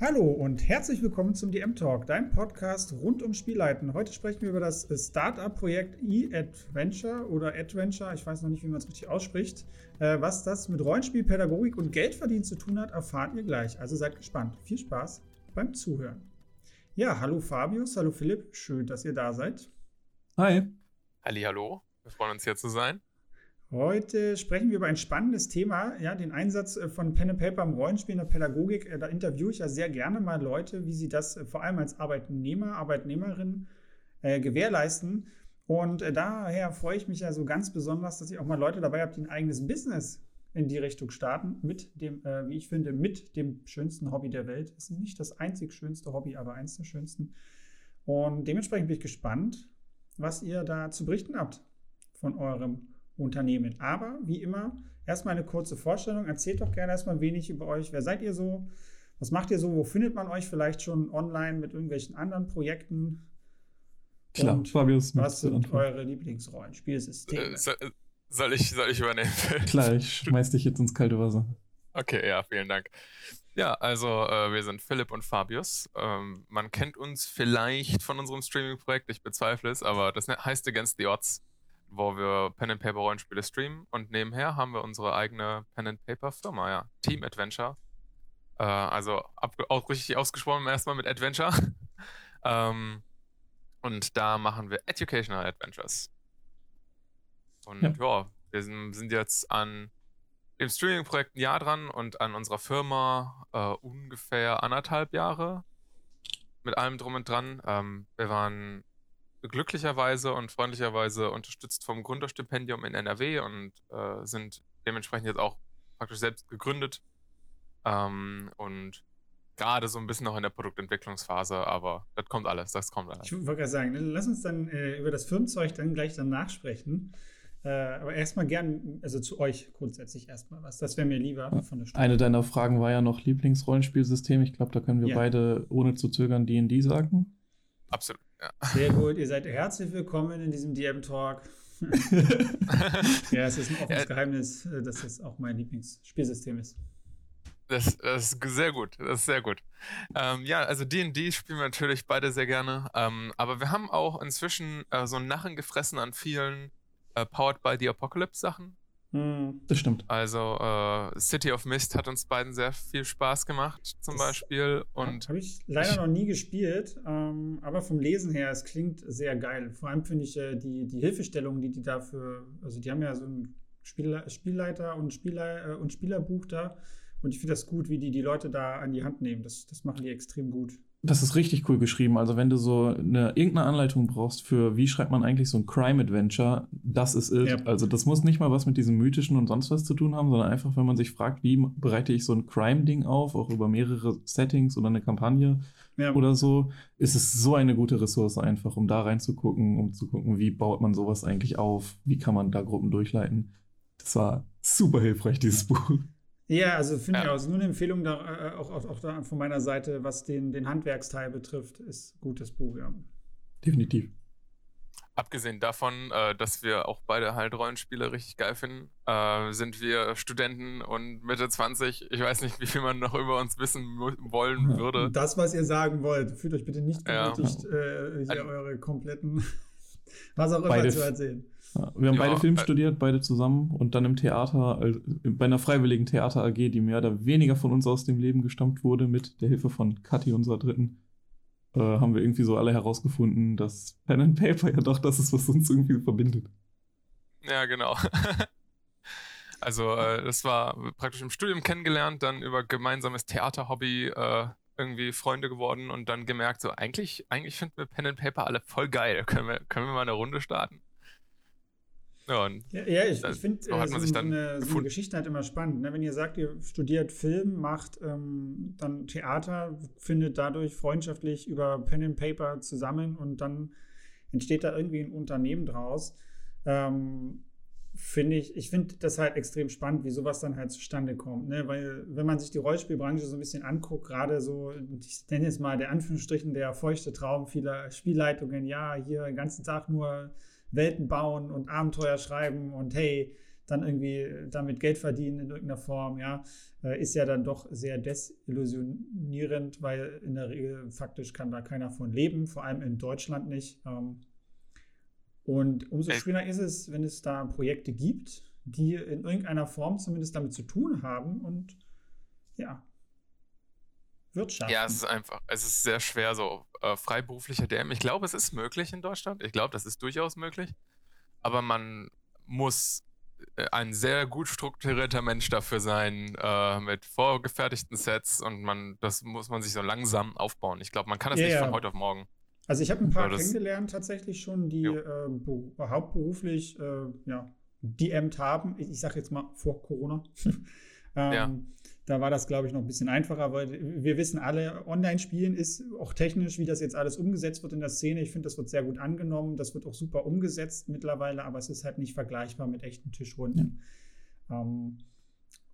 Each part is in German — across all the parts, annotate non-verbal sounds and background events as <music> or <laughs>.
Hallo und herzlich willkommen zum DM Talk, deinem Podcast rund um Spielleiten. Heute sprechen wir über das Startup-Projekt E-Adventure oder Adventure, ich weiß noch nicht, wie man es richtig ausspricht. Äh, was das mit Rollenspielpädagogik und Geldverdienen zu tun hat, erfahrt ihr gleich. Also seid gespannt. Viel Spaß beim Zuhören. Ja, hallo Fabius, hallo Philipp, schön, dass ihr da seid. Hi. Halli, hallo, wir freuen uns hier zu sein. Heute sprechen wir über ein spannendes Thema, ja, den Einsatz äh, von Pen and Paper im Rollenspiel in der Pädagogik. Äh, da interviewe ich ja sehr gerne mal Leute, wie sie das äh, vor allem als Arbeitnehmer, Arbeitnehmerin äh, gewährleisten. Und äh, daher freue ich mich ja so ganz besonders, dass ich auch mal Leute dabei habe, die ein eigenes Business in die Richtung starten, mit dem, äh, wie ich finde, mit dem schönsten Hobby der Welt. Es ist nicht das einzig schönste Hobby, aber eins der schönsten. Und dementsprechend bin ich gespannt, was ihr da zu berichten habt von eurem Unternehmen. Aber wie immer, erstmal eine kurze Vorstellung. Erzählt doch gerne erstmal wenig über euch. Wer seid ihr so? Was macht ihr so? Wo findet man euch vielleicht schon online mit irgendwelchen anderen Projekten? Klar, Und Fabius. Was sind anfangen? eure Lieblingsrollenspielsysteme? Äh, so, soll, ich, soll ich übernehmen? <laughs> Klar, ich schmeiß dich jetzt ins kalte Wasser. Okay, ja, vielen Dank. Ja, also äh, wir sind Philipp und Fabius. Ähm, man kennt uns vielleicht von unserem Streaming-Projekt, ich bezweifle es, aber das ne- heißt Against the Odds, wo wir Pen and Paper Rollenspiele streamen und nebenher haben wir unsere eigene Pen and Paper Firma, ja, Team Adventure. Äh, also ab, auch richtig ausgesprochen erstmal mit Adventure. <laughs> ähm, und da machen wir Educational Adventures. Und Ja. ja, wir sind, sind jetzt an dem Streaming-Projekt ein Jahr dran und an unserer Firma äh, ungefähr anderthalb Jahre mit allem drum und dran. Ähm, wir waren glücklicherweise und freundlicherweise unterstützt vom Gründerstipendium in NRW und äh, sind dementsprechend jetzt auch praktisch selbst gegründet ähm, und gerade so ein bisschen noch in der Produktentwicklungsphase, aber das kommt alles, das kommt alles. Ich wollte gerade sagen, ne, lass uns dann äh, über das Firmenzeug dann gleich danach sprechen. Äh, aber erstmal gern, also zu euch grundsätzlich erstmal was. Das wäre mir lieber von der Stunde. Eine deiner Fragen war ja noch Lieblingsrollenspielsystem. Ich glaube, da können wir Ja. beide ohne zu zögern D&D sagen. Absolut, ja. Sehr <laughs> gut, ihr seid herzlich willkommen in diesem DM-Talk. <laughs> ja, es ist ein offenes Ja. Geheimnis, äh, dass das auch mein Lieblingsspielsystem ist. Das, das ist sehr gut, das ist sehr gut. Ähm, ja, also D&D spielen wir natürlich beide sehr gerne, ähm, aber wir haben auch inzwischen äh, so einen Narren gefressen an vielen äh, Powered by the Apocalypse Sachen. Hm. Das stimmt. Also äh, City of Mist hat uns beiden sehr viel Spaß gemacht, zum Das- Beispiel. Und Habe ich leider ich- noch nie gespielt, ähm, aber vom Lesen her, es klingt sehr geil. Vor allem finde ich äh, die, die Hilfestellungen, die die dafür, also die haben ja so ein Spiel, Spielleiter und, Spieler, äh, und Spielerbuch da und ich finde das gut, wie die die Leute da an die Hand nehmen. Das, das machen die extrem gut. Das ist richtig cool geschrieben. Also wenn du so eine irgendeine Anleitung brauchst für wie schreibt man eigentlich so ein Crime Adventure, das ist it. Ja. Also das muss nicht mal was mit diesem mythischen und sonst was zu tun haben, sondern einfach, wenn man sich fragt, wie bereite ich so ein Crime-Ding auf, auch über mehrere Settings oder eine Kampagne Ja, oder so, ist es so eine gute Ressource einfach, um da reinzugucken, um zu gucken, wie baut man sowas eigentlich auf, wie kann man da Gruppen durchleiten. Das war super hilfreich, dieses Buch. Ja, also finde ich Ja. auch. Ist nur eine Empfehlung da, äh, auch, auch, auch da von meiner Seite, was den, den Handwerksteil betrifft, ist gutes Buch, ja. Definitiv. abgesehen davon, äh, dass wir auch beide halt Rollenspiele richtig geil finden, äh, sind wir Studenten und Mitte 20. Ich weiß nicht, wie viel man noch über uns wissen wollen Ja. würde. Das, was ihr sagen wollt, fühlt euch bitte nicht Ja. genötigt, äh, hier Ein- eure kompletten, <laughs> was auch immer Beide- zu erzählen. Wir haben Ja, beide Film äh, studiert, beide zusammen und dann im Theater, also bei einer freiwilligen Theater AG, die mehr oder weniger von uns aus dem Leben gestammt wurde, mit der Hilfe von Kathi, unserer Dritten, äh, haben wir irgendwie so alle herausgefunden, dass Pen and Paper ja doch das ist, was uns irgendwie verbindet. Ja, genau. <laughs> Also, äh, das war praktisch im Studium kennengelernt, dann über gemeinsames Theaterhobby äh, irgendwie Freunde geworden und dann gemerkt, so eigentlich, eigentlich finden wir Pen and Paper alle voll geil. Können wir, können wir mal eine Runde starten? Ja, und Ja, ja ich, ich finde so äh, so, so, eine, so eine. Geschichte halt immer spannend. Ne? Wenn ihr sagt, ihr studiert Film, macht ähm, dann Theater, findet dadurch freundschaftlich über Pen and Paper zusammen und dann entsteht da irgendwie ein Unternehmen draus. Ähm, finde ich, ich finde das halt extrem spannend, wie sowas dann halt zustande kommt. Ne? Weil, wenn man sich die Rollenspielbranche so ein bisschen anguckt, gerade so, ich nenne es mal der Anführungsstrichen der feuchte Traum vieler Spielleitungen, ja, hier den ganzen Tag nur Welten bauen und Abenteuer schreiben und hey, dann irgendwie damit Geld verdienen in irgendeiner Form, ja, äh, ist ja dann doch sehr desillusionierend, weil in der Regel faktisch kann da keiner von leben, vor allem in Deutschland nicht. Ähm, und umso schöner ist es, wenn es da Projekte gibt, die in irgendeiner Form zumindest damit zu tun haben und ja, Wirtschaft. Ja, es ist einfach, es ist sehr schwer, so äh, freiberuflicher DM. Ich glaube, es ist möglich in Deutschland. Ich glaube, das ist durchaus möglich. Aber man muss äh, ein sehr gut strukturierter Mensch dafür sein, äh, mit vorgefertigten Sets und man, das muss man sich so langsam aufbauen. Ich glaube, man kann das ja, nicht ja. von heute auf morgen. Also ich habe ein paar kennengelernt tatsächlich schon, die äh, hauptberuflich äh, ja, DM'd haben. Ich, ich sage jetzt mal vor Corona. <laughs> ähm, ja. Da war das, glaube ich, noch ein bisschen einfacher, weil wir wissen alle, Online-Spielen ist auch technisch, wie das jetzt alles umgesetzt wird in der Szene. Ich finde, das wird sehr gut angenommen. Das wird auch super umgesetzt mittlerweile, aber es ist halt nicht vergleichbar mit echten Tischrunden. Ja. Ähm,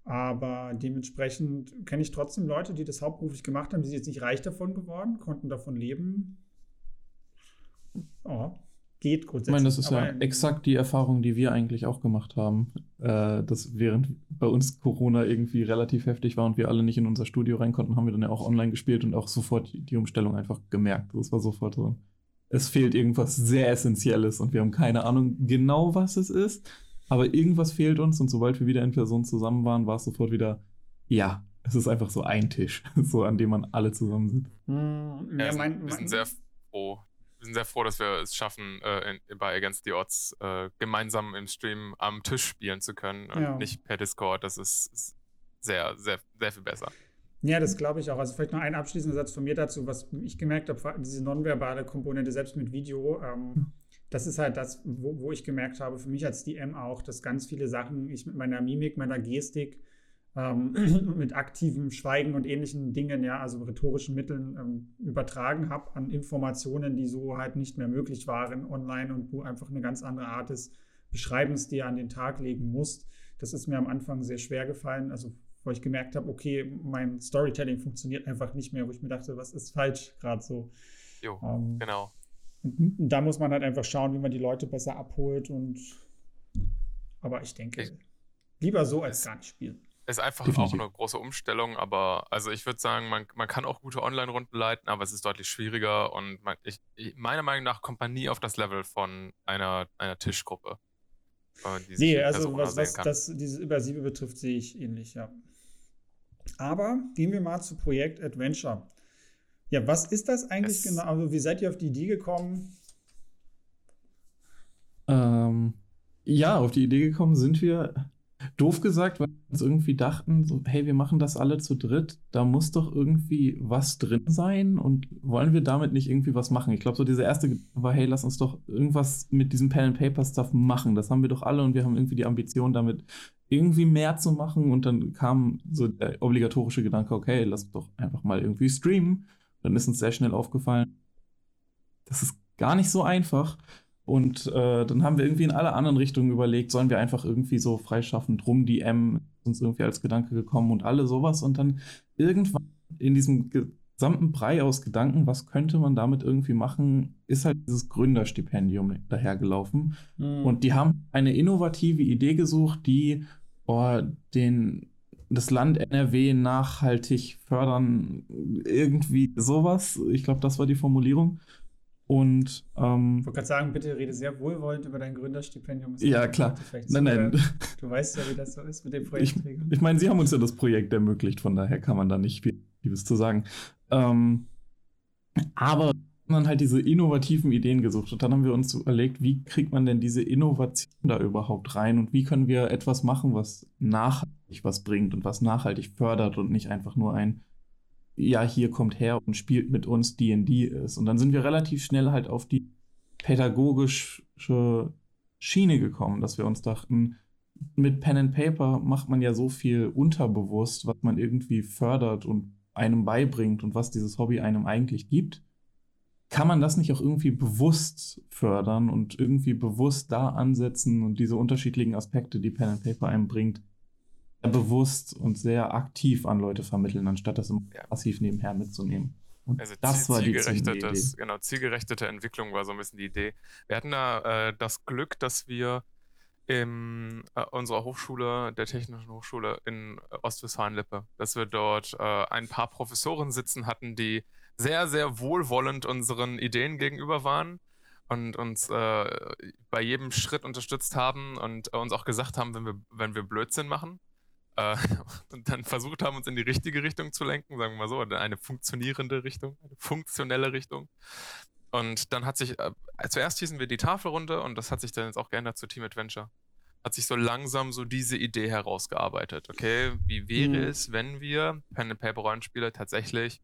aber dementsprechend kenne ich trotzdem Leute, die das hauptberuflich gemacht haben, die sind jetzt nicht reich davon geworden, konnten davon leben. Oh, geht grundsätzlich. Ich meine, das ist ja exakt die Erfahrung, die wir eigentlich auch gemacht haben. Äh, dass während bei uns Corona irgendwie relativ heftig war und wir alle nicht in unser Studio rein konnten, haben wir dann ja auch online gespielt und auch sofort die Umstellung einfach gemerkt. Das war sofort so. Es fehlt irgendwas sehr Essentielles und wir haben keine Ahnung genau, was es ist. Aber irgendwas fehlt uns und sobald wir wieder in Person zusammen waren, war es sofort wieder, ja, es ist einfach so ein Tisch, <laughs> so an dem man alle zusammen sitzt. Hm, ja, mein, wir sind sehr froh, wir sind sehr froh, dass wir es schaffen, äh, in, bei Against the Odds äh, gemeinsam im Stream am Tisch spielen zu können und ja. nicht per Discord. Das ist, ist, sehr, sehr, sehr viel besser. Ja, das glaube ich auch. Also vielleicht noch ein abschließender Satz von mir dazu, was ich gemerkt habe, diese nonverbale Komponente, selbst mit Video, ähm, das ist halt das, wo, wo, ich gemerkt habe, für mich als DM auch, dass ganz viele Sachen ich mit meiner Mimik, meiner Gestik, ähm, <clears throat> mit aktivem Schweigen und ähnlichen Dingen, ja, also rhetorischen Mitteln ähm, übertragen habe an Informationen, die so halt nicht mehr möglich waren online und wo einfach eine ganz andere Art des Beschreibens dir an den Tag legen musst. Das ist mir am Anfang sehr schwer gefallen, also wo ich gemerkt habe, okay, mein Storytelling funktioniert einfach nicht mehr, wo ich mir dachte, was ist falsch gerade so. Jo, ähm, genau. da muss man halt einfach schauen, wie man die Leute besser abholt und aber ich denke, ich, lieber so als gar nicht spielen. Ist einfach Definitiv. auch eine große Umstellung, aber also ich würde sagen, man, man kann auch gute Online-Runden leiten, aber es ist deutlich schwieriger und man, ich, ich, meiner Meinung nach kommt man nie auf das Level von einer, einer Tischgruppe. Nee, also was, was das, diese Übersiebe betrifft, sehe ich ähnlich, ja. Aber gehen wir mal zu Projekt Adventure. Ja, was ist das eigentlich es genau? Also, wie seid ihr auf die Idee gekommen? Ähm, ja, auf die Idee gekommen sind wir doof gesagt, weil wir uns irgendwie dachten, so, hey, wir machen das alle zu dritt, da muss doch irgendwie was drin sein und wollen wir damit nicht irgendwie was machen? Ich glaube, so dieser erste Gedanke war, hey, lass uns doch irgendwas mit diesem Pen and Paper Stuff machen. Das haben wir doch alle und wir haben irgendwie die Ambition, damit irgendwie mehr zu machen und dann kam so der obligatorische Gedanke, okay, lass doch einfach mal irgendwie streamen. Dann ist uns sehr schnell aufgefallen, das ist gar nicht so einfach. Und äh, dann haben wir irgendwie in alle anderen Richtungen überlegt, sollen wir einfach irgendwie so freischaffend rum die M uns irgendwie als Gedanke gekommen und alle sowas. Und dann irgendwann in diesem gesamten Brei aus Gedanken, was könnte man damit irgendwie machen, ist halt dieses Gründerstipendium dahergelaufen. Mhm. Und die haben eine innovative Idee gesucht, die oh, den das Land NRW nachhaltig fördern, irgendwie sowas. Ich glaube, das war die Formulierung. Und ähm, ich wollte gerade sagen, bitte rede sehr wohlwollend über dein Gründerstipendium. Ja, klar. Nein, nein. Du weißt ja, wie das so ist mit dem Projektträger. <laughs> Ich, ich meine, Sie haben uns ja das Projekt ermöglicht, von daher kann man da nicht viel Liebes zu sagen. Ähm, aber dann halt diese innovativen Ideen gesucht und dann haben wir uns überlegt, wie kriegt man denn diese Innovation da überhaupt rein und wie können wir etwas machen, was nachhaltig was bringt und was nachhaltig fördert und nicht einfach nur ein ja, hier kommt her und spielt mit uns D&D ist. Und dann sind wir relativ schnell halt auf die pädagogische Schiene gekommen, dass wir uns dachten, mit Pen and Paper macht man ja so viel unterbewusst, was man irgendwie fördert und einem beibringt und was dieses Hobby einem eigentlich gibt. Kann man das nicht auch irgendwie bewusst fördern und irgendwie bewusst da ansetzen und diese unterschiedlichen Aspekte, die Pen and Paper einem bringt, bewusst und sehr aktiv an Leute vermitteln, anstatt das ja. passiv nebenher mitzunehmen. Und also das war die Idee. Genau, zielgerechtete Entwicklung war so ein bisschen die Idee. Wir hatten da äh, das Glück, dass wir in äh, unserer Hochschule, der Technischen Hochschule in Ostwestfalen-Lippe, dass wir dort äh, ein paar Professoren sitzen hatten, die sehr, sehr wohlwollend unseren Ideen gegenüber waren und uns äh, bei jedem Schritt unterstützt haben und uns auch gesagt haben, wenn wir, wenn wir Blödsinn machen. Äh, <laughs> und dann versucht haben, uns in die richtige Richtung zu lenken, sagen wir mal so, eine funktionierende Richtung, eine funktionelle Richtung. Und dann hat sich, äh, zuerst hießen wir die Tafelrunde und das hat sich dann jetzt auch geändert zu Team Adventure. Hat sich so langsam so diese Idee herausgearbeitet. Okay, wie wäre mhm. es, wenn wir Pen and Paper Rollenspiele tatsächlich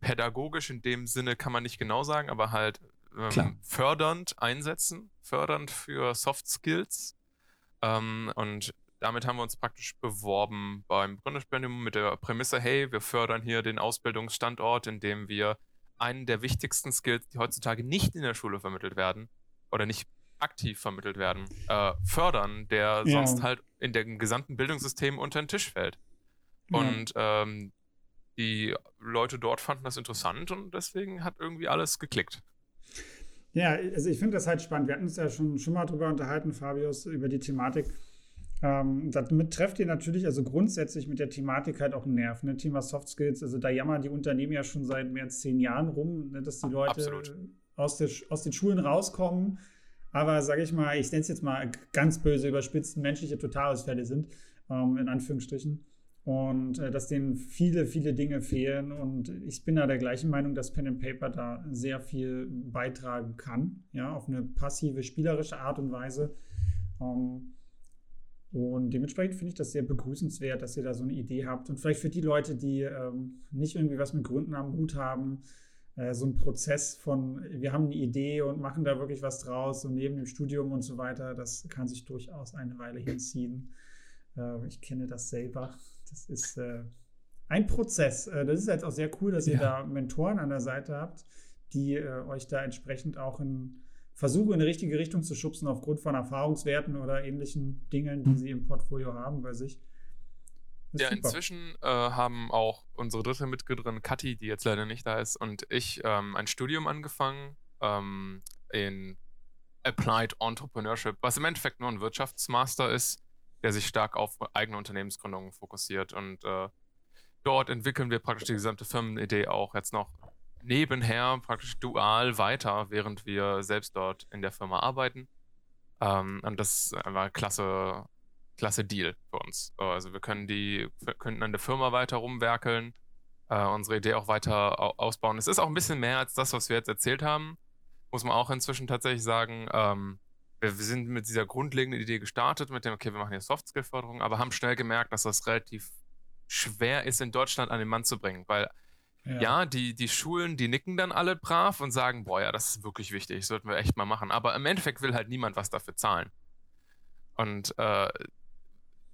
pädagogisch in dem Sinne kann man nicht genau sagen, aber halt ähm, fördernd einsetzen, fördernd für Soft Skills. Ähm, und damit haben wir uns praktisch beworben beim Gründerstipendium mit der Prämisse, hey, wir fördern hier den Ausbildungsstandort, indem wir einen der wichtigsten Skills, die heutzutage nicht in der Schule vermittelt werden oder nicht aktiv vermittelt werden, äh, fördern, der ja. sonst halt in dem gesamten Bildungssystem unter den Tisch fällt. Ja. Und ähm, die Leute dort fanden das interessant und deswegen hat irgendwie alles geklickt. Ja, also ich finde das halt spannend. Wir hatten uns ja schon, schon mal drüber unterhalten, Fabius, über die Thematik. Ähm, damit trefft ihr natürlich also grundsätzlich mit der Thematik halt auch einen Nerv. Ne? Thema Soft Skills, also da jammern die Unternehmen ja schon seit mehr als zehn Jahren rum, ne? dass die Leute aus, der, aus den Schulen rauskommen, aber sage ich mal, ich nenne es jetzt mal ganz böse überspitzt, menschliche Totalausfälle sind, ähm, in Anführungsstrichen. Und äh, dass denen viele, viele Dinge fehlen. Und ich bin da der gleichen Meinung, dass Pen and Paper da sehr viel beitragen kann, ja, auf eine passive, spielerische Art und Weise. Ähm, und dementsprechend finde ich das sehr begrüßenswert, dass ihr da so eine Idee habt. Und vielleicht für die Leute, die ähm, nicht irgendwie was mit Gründen am Hut haben, äh, so ein Prozess von, wir haben eine Idee und machen da wirklich was draus und neben dem Studium und so weiter, das kann sich durchaus eine Weile hinziehen. Äh, ich kenne das selber. Das ist äh, ein Prozess. Äh, das ist jetzt auch sehr cool, dass ihr ja. da Mentoren an der Seite habt, die äh, euch da entsprechend auch in versuchen, in die richtige Richtung zu schubsen aufgrund von Erfahrungswerten oder ähnlichen Dingen, die mhm. sie im Portfolio haben bei sich. Ja, super. inzwischen äh, haben auch unsere dritte Mitgliederin Kathi, die jetzt leider nicht da ist, und ich ähm, ein Studium angefangen ähm, in Applied Entrepreneurship, was im Endeffekt nur ein Wirtschaftsmaster ist, der sich stark auf eigene Unternehmensgründungen fokussiert. Und äh, dort entwickeln wir praktisch die gesamte Firmenidee auch jetzt noch nebenher praktisch dual weiter, während wir selbst dort in der Firma arbeiten. Ähm, und das war ein klasse, klasse Deal für uns. Also wir können die, könnten an der Firma weiter rumwerkeln, äh, unsere Idee auch weiter ausbauen. Es ist auch ein bisschen mehr als das, was wir jetzt erzählt haben. Muss man auch inzwischen tatsächlich sagen. Ähm, wir, wir sind mit dieser grundlegenden Idee gestartet, mit dem, okay, wir machen hier Soft-Skill-Förderung, aber haben schnell gemerkt, dass das relativ schwer ist, in Deutschland an den Mann zu bringen, weil ja. ja, die, die Schulen, die nicken dann alle brav und sagen, boah, ja, das ist wirklich wichtig, das sollten wir echt mal machen. Aber im Endeffekt will halt niemand was dafür zahlen. Und äh,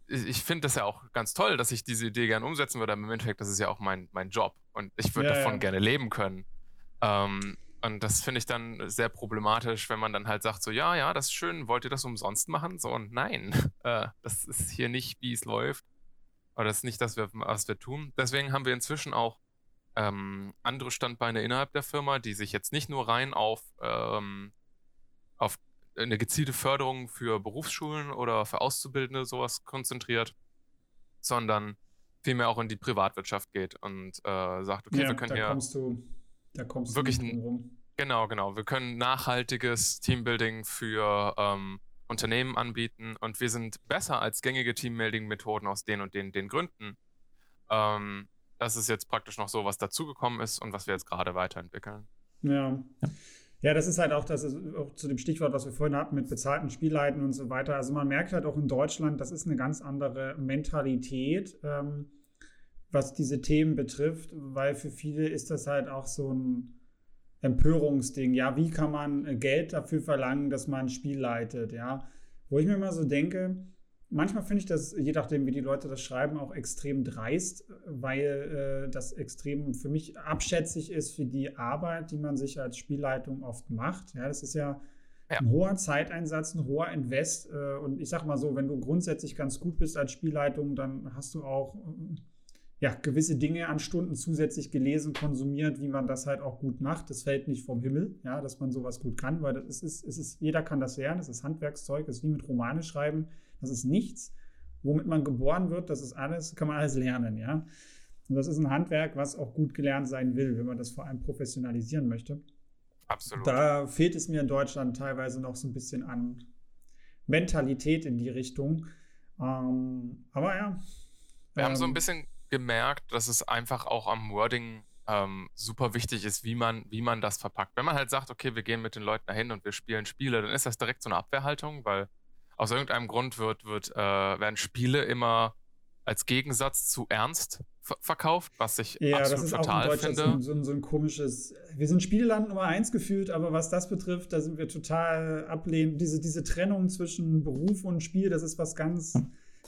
ich finde das ja auch ganz toll, dass ich diese Idee gerne umsetzen würde, aber im Endeffekt, das ist ja auch mein, mein Job und ich würde ja, davon ja. gerne leben können. Ähm, und das finde ich dann sehr problematisch, wenn man dann halt sagt, so, ja, ja, das ist schön, wollt ihr das umsonst machen? So, und nein, <laughs> äh, das ist hier nicht, wie es läuft. Oder das ist nicht das, was wir tun. Deswegen haben wir inzwischen auch ähm, andere Standbeine innerhalb der Firma, die sich jetzt nicht nur rein auf, ähm, auf eine gezielte Förderung für Berufsschulen oder für Auszubildende sowas konzentriert, sondern vielmehr auch in die Privatwirtschaft geht und äh, sagt, okay, ja, wir können da hier kommst du, da kommst wirklich du rum. Genau, genau. Wir können nachhaltiges Teambuilding für ähm, Unternehmen anbieten und wir sind besser als gängige Teambuilding-Methoden aus den und den, den Gründen. Ähm, das ist jetzt praktisch noch so, was dazugekommen ist und was wir jetzt gerade weiterentwickeln. Ja. Ja, das ist halt auch, das ist auch zu dem Stichwort, was wir vorhin hatten mit bezahlten Spielleiten und so weiter. Also man merkt halt auch in Deutschland, das ist eine ganz andere Mentalität, ähm, was diese Themen betrifft, weil für viele ist das halt auch so ein Empörungsding. Ja, wie kann man Geld dafür verlangen, dass man ein Spiel leitet? Ja, wo ich mir mal so denke, manchmal finde ich das, je nachdem, wie die Leute das schreiben, auch extrem dreist, weil äh, das extrem für mich abschätzig ist für die Arbeit, die man sich als Spielleitung oft macht. Ja, das ist ja, ja. ein hoher Zeiteinsatz, ein hoher Invest. Äh, und ich sag mal so, wenn du grundsätzlich ganz gut bist als Spielleitung, dann hast du auch ja, gewisse Dinge an Stunden zusätzlich gelesen, konsumiert, wie man das halt auch gut macht. Das fällt nicht vom Himmel, ja, dass man sowas gut kann, weil das ist, es ist, jeder kann das lernen, das ist Handwerkszeug, das ist wie mit Romane schreiben, das ist nichts, womit man geboren wird, das ist alles, kann man alles lernen, ja. Und das ist ein Handwerk, was auch gut gelernt sein will, wenn man das vor allem professionalisieren möchte. Absolut. Da fehlt es mir in Deutschland teilweise noch so ein bisschen an Mentalität in die Richtung. Ähm, aber ja. Wir ähm, haben so ein ähm, bisschen gemerkt, dass es einfach auch am Wording ähm, super wichtig ist, wie man, wie man das verpackt. Wenn man halt sagt, okay, wir gehen mit den Leuten dahin und wir spielen Spiele, dann ist das direkt so eine Abwehrhaltung, weil aus irgendeinem Grund wird, wird, äh, werden Spiele immer als Gegensatz zu ernst verkauft, was ich ja, absolut das ist total auch in finde. So, so, so ein komisches. Wir sind Spieleland Nummer eins gefühlt, aber was das betrifft, da sind wir total ablehnend. Diese, diese Trennung zwischen Beruf und Spiel, das ist was ganz.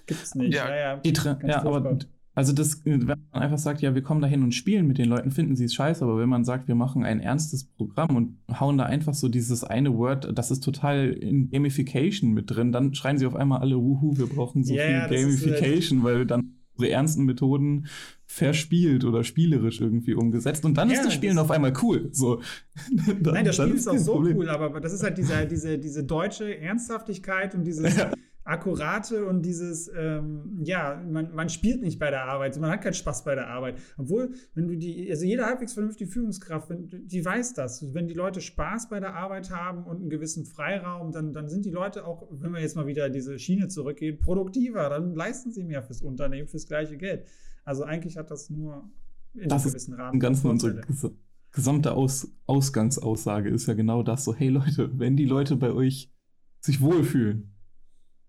Gibt's nicht. Ja, ja, ja, ja aber also das, wenn man einfach sagt, ja, wir kommen da hin und spielen mit den Leuten, finden sie es scheiße, aber wenn man sagt, wir machen ein ernstes Programm und hauen da einfach so dieses eine Word, das ist total in Gamification mit drin, dann schreien sie auf einmal alle, wuhu, wir brauchen so yeah, viel Gamification, weil dann unsere ernsten Methoden verspielt oder spielerisch irgendwie umgesetzt und dann ja, ist das Spielen das auf einmal cool. So. <laughs> Nein, das Spiel ist auch so Problem. cool, aber das ist halt diese, diese, diese deutsche Ernsthaftigkeit und dieses ja. Akkurate und dieses, ähm, ja, man, man spielt nicht bei der Arbeit, man hat keinen Spaß bei der Arbeit. Obwohl, wenn du die, also jede halbwegs vernünftige Führungskraft, wenn, die weiß das. Wenn die Leute Spaß bei der Arbeit haben und einen gewissen Freiraum, dann, dann sind die Leute auch, wenn wir jetzt mal wieder diese Schiene zurückgehen, produktiver. Dann leisten sie mehr fürs Unternehmen, fürs gleiche Geld. Also eigentlich hat das nur in das einem gewissen Rahmen. Im Ganzen unsere gesamte Aus Ausgangsaussage ist ja genau das: so, hey Leute, wenn die Leute bei euch sich wohlfühlen,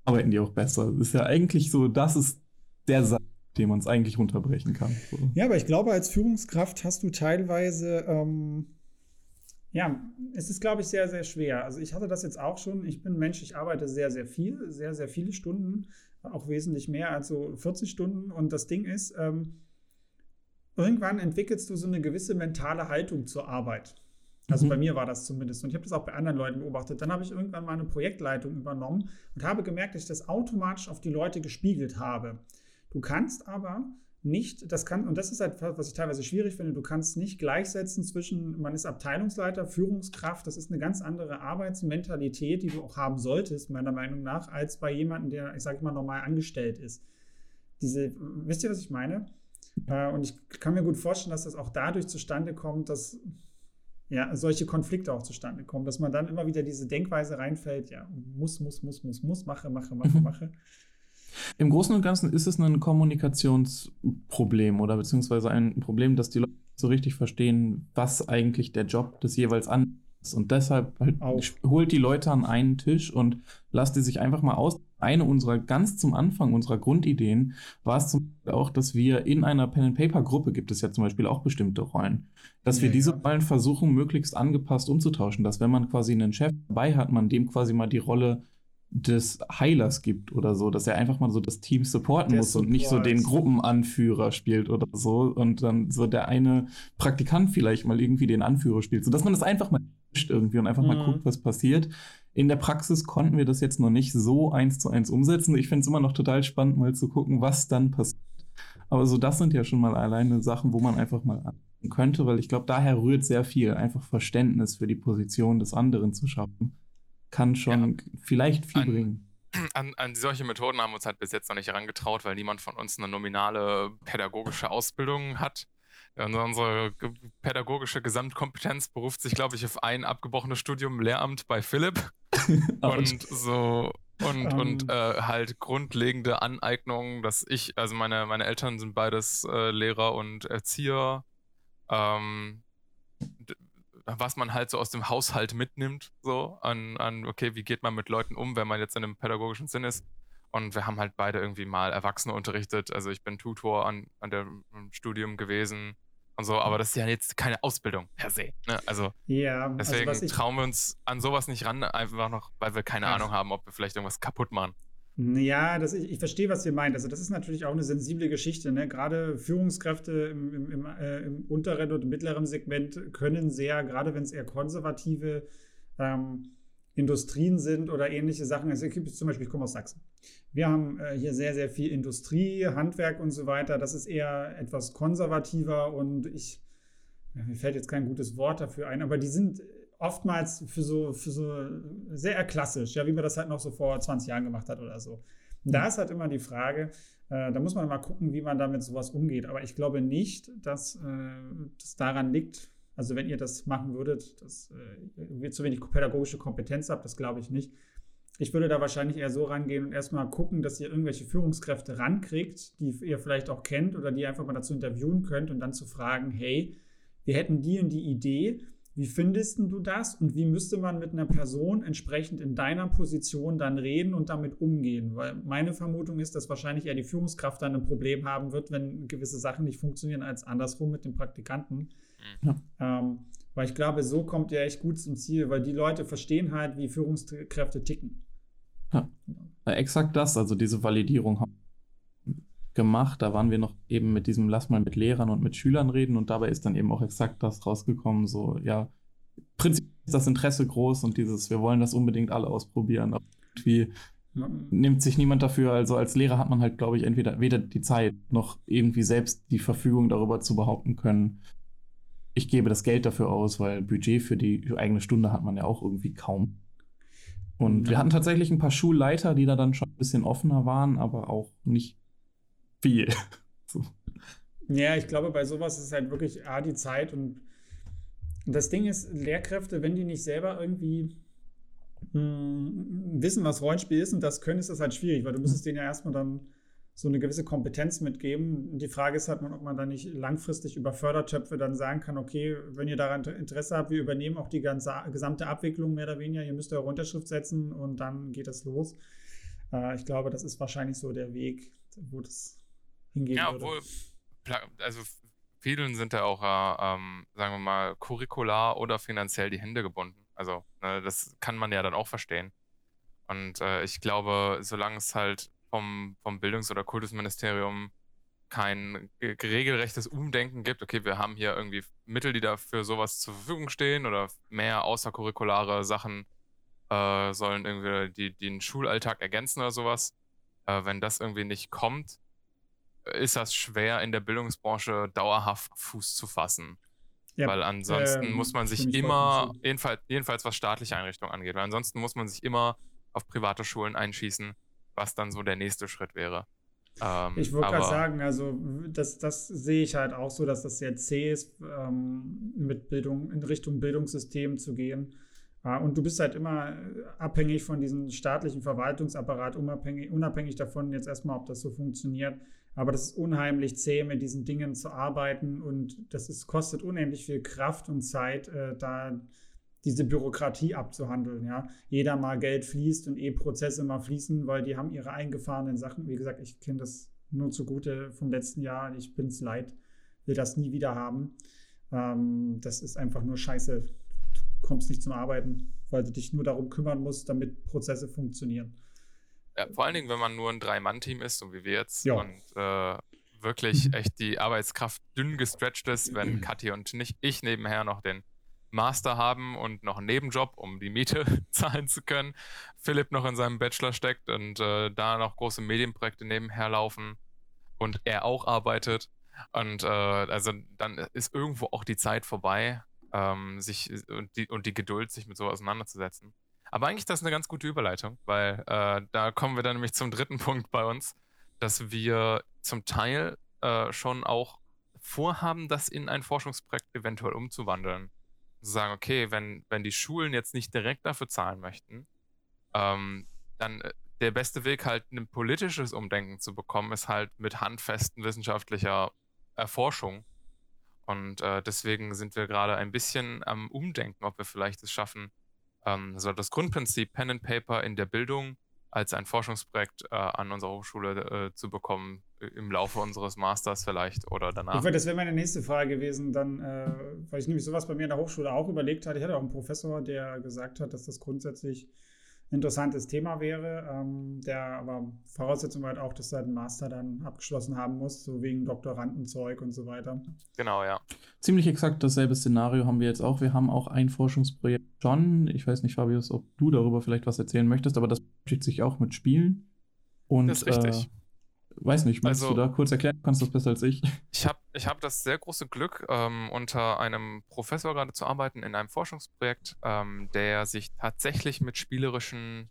arbeiten die auch besser. Das ist ja eigentlich so, das ist der Satz, den man es eigentlich runterbrechen kann. So. Ja, aber ich glaube, als Führungskraft hast du teilweise, ähm, ja, es ist, glaube ich, sehr, sehr schwer. Also ich hatte das jetzt auch schon. Ich bin Mensch, ich arbeite sehr, sehr viel, sehr, sehr viele Stunden, auch wesentlich mehr als so 40 Stunden. Und das Ding ist, ähm, irgendwann entwickelst du so eine gewisse mentale Haltung zur Arbeit. Also mhm. bei mir war das zumindest. Und ich habe das auch bei anderen Leuten beobachtet. Dann habe ich irgendwann mal eine Projektleitung übernommen und habe gemerkt, dass ich das automatisch auf die Leute gespiegelt habe. Du kannst aber nicht, das kann, und das ist halt, was ich teilweise schwierig finde, du kannst nicht gleichsetzen zwischen, man ist Abteilungsleiter, Führungskraft, das ist eine ganz andere Arbeitsmentalität, die du auch haben solltest, meiner Meinung nach, als bei jemandem, der, ich sage mal, normal angestellt ist. Diese, wisst ihr, was ich meine? Äh, und ich kann mir gut vorstellen, dass das auch dadurch zustande kommt, dass ja, solche Konflikte auch zustande kommen, dass man dann immer wieder diese Denkweise reinfällt, ja, muss, muss, muss, muss, muss, mache, mache, mache, mhm. mache. Im Großen und Ganzen ist es ein Kommunikationsproblem oder beziehungsweise ein Problem, dass die Leute so richtig verstehen, was eigentlich der Job des jeweils an ist. Und deshalb halt holt die Leute an einen Tisch und lasst die sich einfach mal aus. Eine unserer ganz zum Anfang unserer Grundideen war es zum Beispiel auch, dass wir in einer Pen-and-Paper-Gruppe gibt es ja zum Beispiel auch bestimmte Rollen, dass ja, wir diese ja. Rollen versuchen, möglichst angepasst umzutauschen, dass wenn man quasi einen Chef dabei hat, man dem quasi mal die Rolle des Heilers gibt oder so, dass er einfach mal so das Team supporten der muss Support. und nicht so den Gruppenanführer spielt oder so und dann so der eine Praktikant vielleicht mal irgendwie den Anführer spielt, sodass man das einfach mal irgendwie und einfach mhm. mal guckt, was passiert. In der Praxis konnten wir das jetzt noch nicht so eins zu eins umsetzen. Ich finde es immer noch total spannend, mal zu gucken, was dann passiert. Aber so, das sind ja schon mal alleine Sachen, wo man einfach mal anfangen könnte, weil ich glaube, daher rührt sehr viel. Einfach Verständnis für die Position des anderen zu schaffen, kann schon ja. vielleicht viel an, bringen. An, an solche Methoden haben wir uns halt bis jetzt noch nicht herangetraut, weil niemand von uns eine nominale pädagogische Ausbildung hat. Unsere pädagogische Gesamtkompetenz beruft sich, glaube ich, auf ein abgebrochenes Studium Lehramt bei Philipp. <laughs> und so und, um. und ähm. äh, halt grundlegende Aneignungen, dass ich, also meine, meine Eltern sind beides äh, Lehrer und Erzieher. Ähm, was man halt so aus dem Haushalt mitnimmt, so an, an, okay, wie geht man mit Leuten um, wenn man jetzt in einem pädagogischen Sinn ist. Und wir haben halt beide irgendwie mal Erwachsene unterrichtet. Also ich bin Tutor an, an dem Studium gewesen und so, aber das ist ja jetzt keine Ausbildung per se. Ne? Also ja, also deswegen also trauen wir uns an sowas nicht ran, einfach noch, weil wir keine Ach. Ahnung haben, ob wir vielleicht irgendwas kaputt machen. Ja, das, ich, ich verstehe, was ihr meint. Also das ist natürlich auch eine sensible Geschichte. Ne? Gerade Führungskräfte im, im, im, äh, im, unteren und mittleren Segment können sehr, gerade wenn es eher konservative ähm, Industrien sind oder ähnliche Sachen. Also ich zum Beispiel, ich komme aus Sachsen. Wir haben äh, hier sehr, sehr viel Industrie, Handwerk und so weiter. Das ist eher etwas konservativer und ich, mir fällt jetzt kein gutes Wort dafür ein, aber die sind oftmals für so, für so sehr klassisch, ja, wie man das halt noch so vor 20 Jahren gemacht hat oder so. Und da ist halt immer die Frage, äh, da muss man mal gucken, wie man damit sowas umgeht. Aber ich glaube nicht, dass äh, das daran liegt, also wenn ihr das machen würdet, dass äh, ihr zu wenig pädagogische Kompetenz habt, das glaube ich nicht. Ich würde da wahrscheinlich eher so rangehen und erstmal gucken, dass ihr irgendwelche Führungskräfte rankriegt, die ihr vielleicht auch kennt oder die einfach mal dazu interviewen könnt und dann zu fragen, hey, wir hätten die und die Idee, wie findest du das und wie müsste man mit einer Person entsprechend in deiner Position dann reden und damit umgehen? Weil meine Vermutung ist, dass wahrscheinlich eher die Führungskraft dann ein Problem haben wird, wenn gewisse Sachen nicht funktionieren, als andersrum mit den Praktikanten. Ja. Ähm, weil ich glaube, so kommt ihr echt gut zum Ziel, weil die Leute verstehen halt, wie Führungskräfte ticken. Ja. ja exakt das, also diese Validierung haben gemacht. Da waren wir noch eben mit diesem Lass mal mit Lehrern und mit Schülern reden und dabei ist dann eben auch exakt das rausgekommen, so ja, prinzipiell ist das Interesse groß und dieses, wir wollen das unbedingt alle ausprobieren. Aber irgendwie nimmt sich niemand dafür. Also als Lehrer hat man halt, glaube ich, entweder weder die Zeit noch irgendwie selbst die Verfügung darüber zu behaupten können, ich gebe das Geld dafür aus, weil Budget für die eigene Stunde hat man ja auch irgendwie kaum. Und ja. wir hatten tatsächlich ein paar Schulleiter, die da dann schon ein bisschen offener waren, aber auch nicht viel. <laughs> so. Ja, ich glaube, bei sowas ist es halt wirklich A, die Zeit und das Ding ist, Lehrkräfte, wenn die nicht selber irgendwie mh, hm, wissen, was Rollenspiel ist und das können, ist das halt schwierig, weil du müsstest denen ja erstmal dann so eine gewisse Kompetenz mitgeben. Die Frage ist halt, ob man dann nicht langfristig über Fördertöpfe dann sagen kann, okay, wenn ihr daran Interesse habt, wir übernehmen auch die ganze gesamte Abwicklung mehr oder weniger, ihr müsst eure Unterschrift setzen und dann geht das los. Äh, ich glaube, das ist wahrscheinlich so der Weg, wo das hingehen ja, würde. Obwohl, also vielen sind da auch, äh, ähm, sagen wir mal, curricular oder finanziell die Hände gebunden. Also ne, das kann man ja dann auch verstehen. Und äh, ich glaube, solange es halt vom, vom Bildungs- oder Kultusministerium kein regelrechtes Umdenken gibt, okay, wir haben hier irgendwie Mittel, die dafür sowas zur Verfügung stehen oder mehr außercurriculare Sachen äh, sollen irgendwie die, den Schulalltag ergänzen oder sowas. Äh, wenn das irgendwie nicht kommt, ist das schwer in der Bildungsbranche dauerhaft Fuß zu fassen. Ja. Weil ansonsten ähm, muss man sich immer, jedenfalls, jedenfalls was staatliche Einrichtungen angeht, weil ansonsten muss man sich immer auf private Schulen einschießen was dann so der nächste Schritt wäre. Ähm, ich wollte gerade sagen, also das, das sehe ich halt auch so, dass das sehr zäh ist, ähm, mit Bildung in Richtung Bildungssystem zu gehen. Äh, und du bist halt immer abhängig von diesem staatlichen Verwaltungsapparat, unabhängig, unabhängig davon jetzt erstmal, ob das so funktioniert. Aber das ist unheimlich zäh, mit diesen Dingen zu arbeiten und das ist, kostet unheimlich viel Kraft und Zeit, äh, da diese Bürokratie abzuhandeln. Ja? Jeder mal Geld fließt und E-Prozesse mal fließen, weil die haben ihre eingefahrenen Sachen. Wie gesagt, ich kenne das nur zugute vom letzten Jahr. Ich bin es leid, will das nie wieder haben. Ähm, das ist einfach nur scheiße. Du kommst nicht zum Arbeiten, weil du dich nur darum kümmern musst, damit Prozesse funktionieren. Ja, vor allen Dingen, wenn man nur ein Drei-Mann-Team ist, so wie wir jetzt, ja. und äh, wirklich echt die Arbeitskraft dünn gestretcht ist, wenn Kathi und nicht ich nebenher noch den Master haben und noch einen Nebenjob, um die Miete <laughs> zahlen zu können. Philipp noch in seinem Bachelor steckt und äh, da noch große Medienprojekte nebenher laufen und er auch arbeitet. Und äh, also dann ist irgendwo auch die Zeit vorbei, ähm, sich und die, und die Geduld, sich mit so auseinanderzusetzen. Aber eigentlich ist das eine ganz gute Überleitung, weil äh, da kommen wir dann nämlich zum dritten <laughs> Punkt bei uns, dass wir zum Teil äh, schon auch vorhaben, das in ein Forschungsprojekt eventuell umzuwandeln sagen, okay, wenn, wenn die Schulen jetzt nicht direkt dafür zahlen möchten, ähm, dann äh, der beste Weg halt ein politisches Umdenken zu bekommen, ist halt mit handfesten wissenschaftlicher Erforschung. Und äh, deswegen sind wir gerade ein bisschen am Umdenken, ob wir vielleicht es schaffen, ähm, so das Grundprinzip Pen and Paper in der Bildung als ein Forschungsprojekt äh, an unserer Hochschule äh, zu bekommen, im Laufe unseres Masters vielleicht oder danach. Ich, das wäre meine nächste Frage gewesen, dann, äh, weil ich nämlich sowas bei mir in der Hochschule auch überlegt hatte. Ich hatte auch einen Professor, der gesagt hat, dass das grundsätzlich interessantes Thema wäre, ähm, der aber Voraussetzung halt auch, dass halt einen Master dann abgeschlossen haben musst, so wegen Doktorandenzeug und so weiter. Genau, ja. Ziemlich exakt dasselbe Szenario haben wir jetzt auch. Wir haben auch ein Forschungsprojekt schon. Ich weiß nicht, Fabius, ob du darüber vielleicht was erzählen möchtest, aber das beschäftigt sich auch mit Spielen. Und, das ist richtig. Äh, weiß nicht, möchtest Also- du da kurz erklären? Du kannst das besser als ich. <laughs> Ich habe ich hab das sehr große Glück, ähm, unter einem Professor gerade zu arbeiten in einem Forschungsprojekt, ähm, der sich tatsächlich mit spielerischen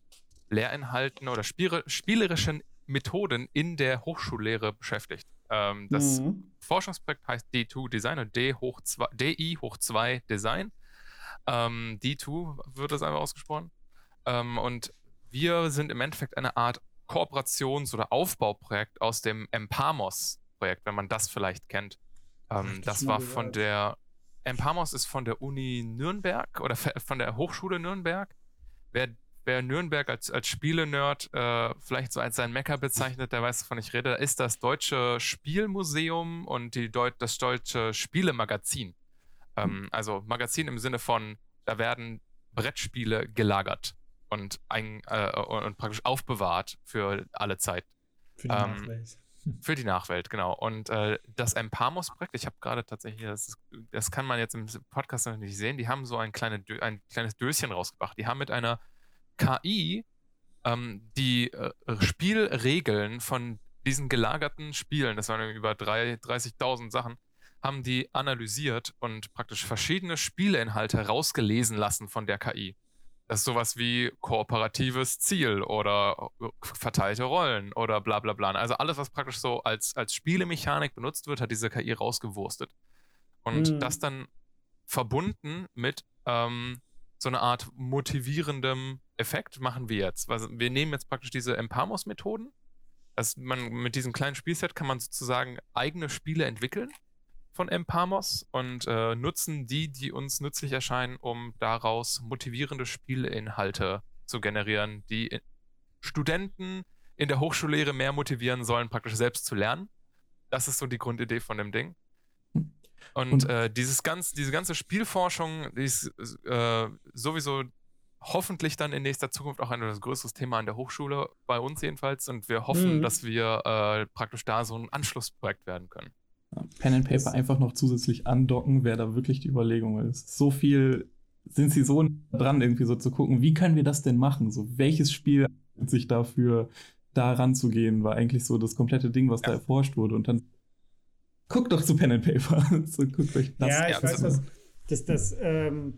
Lehrinhalten oder spiele, spielerischen Methoden in der Hochschullehre beschäftigt. Ähm, das Mhm. Forschungsprojekt heißt D2 Design oder D hoch 2, DI hoch 2 Design. Ähm, D2 wird das einfach ausgesprochen. Ähm, und wir sind im Endeffekt eine Art Kooperations- oder Aufbauprojekt aus dem Empamos-Projekt, wenn man das vielleicht kennt. Ähm, das das war von gehört. der Empamos ist von der Uni Nürnberg oder <laughs> von der Hochschule Nürnberg. Wer, wer Nürnberg als, als Spiele-Nerd äh, vielleicht so als sein Mecker bezeichnet, der weiß, wovon ich rede. Da ist das Deutsche Spielmuseum und die Deut das Deutsche Spielemagazin. Ähm, also Magazin im Sinne von, da werden Brettspiele gelagert und, ein, äh, und praktisch aufbewahrt für alle Zeit. Für die Ähm, Nachwelt. <laughs> Für die Nachwelt, genau. Und äh, das Empamos-Projekt, ich habe gerade tatsächlich, das, das kann man jetzt im Podcast noch nicht sehen, die haben so ein, kleine, ein kleines Döschen rausgebracht. Die haben mit einer KI ähm, die äh, Spielregeln von diesen gelagerten Spielen, das waren über drei- 30.000 Sachen, haben die analysiert und praktisch verschiedene Spieleinhalte rausgelesen lassen von der KI. Das ist sowas wie kooperatives Ziel oder äh, verteilte Rollen oder bla bla bla. Also alles, was praktisch so als, als Spielemechanik benutzt wird, hat diese KI rausgewurstet. Und Mhm. das dann verbunden mit ähm, so einer Art motivierendem Effekt machen wir jetzt. Also wir nehmen jetzt praktisch diese Empamos-Methoden. Also man, mit diesem kleinen Spielset kann man sozusagen eigene Spiele entwickeln von Empamos und äh, nutzen die, die uns nützlich erscheinen, um daraus motivierende Spieleinhalte zu generieren, die in- Studenten in der Hochschullehre mehr motivieren sollen, praktisch selbst zu lernen. Das ist so die Grundidee von dem Ding. Und, Und- äh, dieses ganz, diese ganze Spielforschung, die ist äh, sowieso hoffentlich dann in nächster Zukunft auch ein größeres Thema an der Hochschule, bei uns jedenfalls. Und wir hoffen, Mhm. dass wir äh, praktisch da so ein Anschlussprojekt werden können. Pen and Paper Das- einfach noch zusätzlich andocken, wäre da wirklich die Überlegung. ist so viel, sind sie so dran, irgendwie so zu gucken, wie können wir das denn machen? So, welches Spiel sich dafür, da ranzugehen, war eigentlich so das komplette Ding, was da Ja. erforscht wurde. Und dann guckt doch zu Pen and Paper. <laughs> so, guckt euch das ja, ich weiß, dass, dass das, ähm,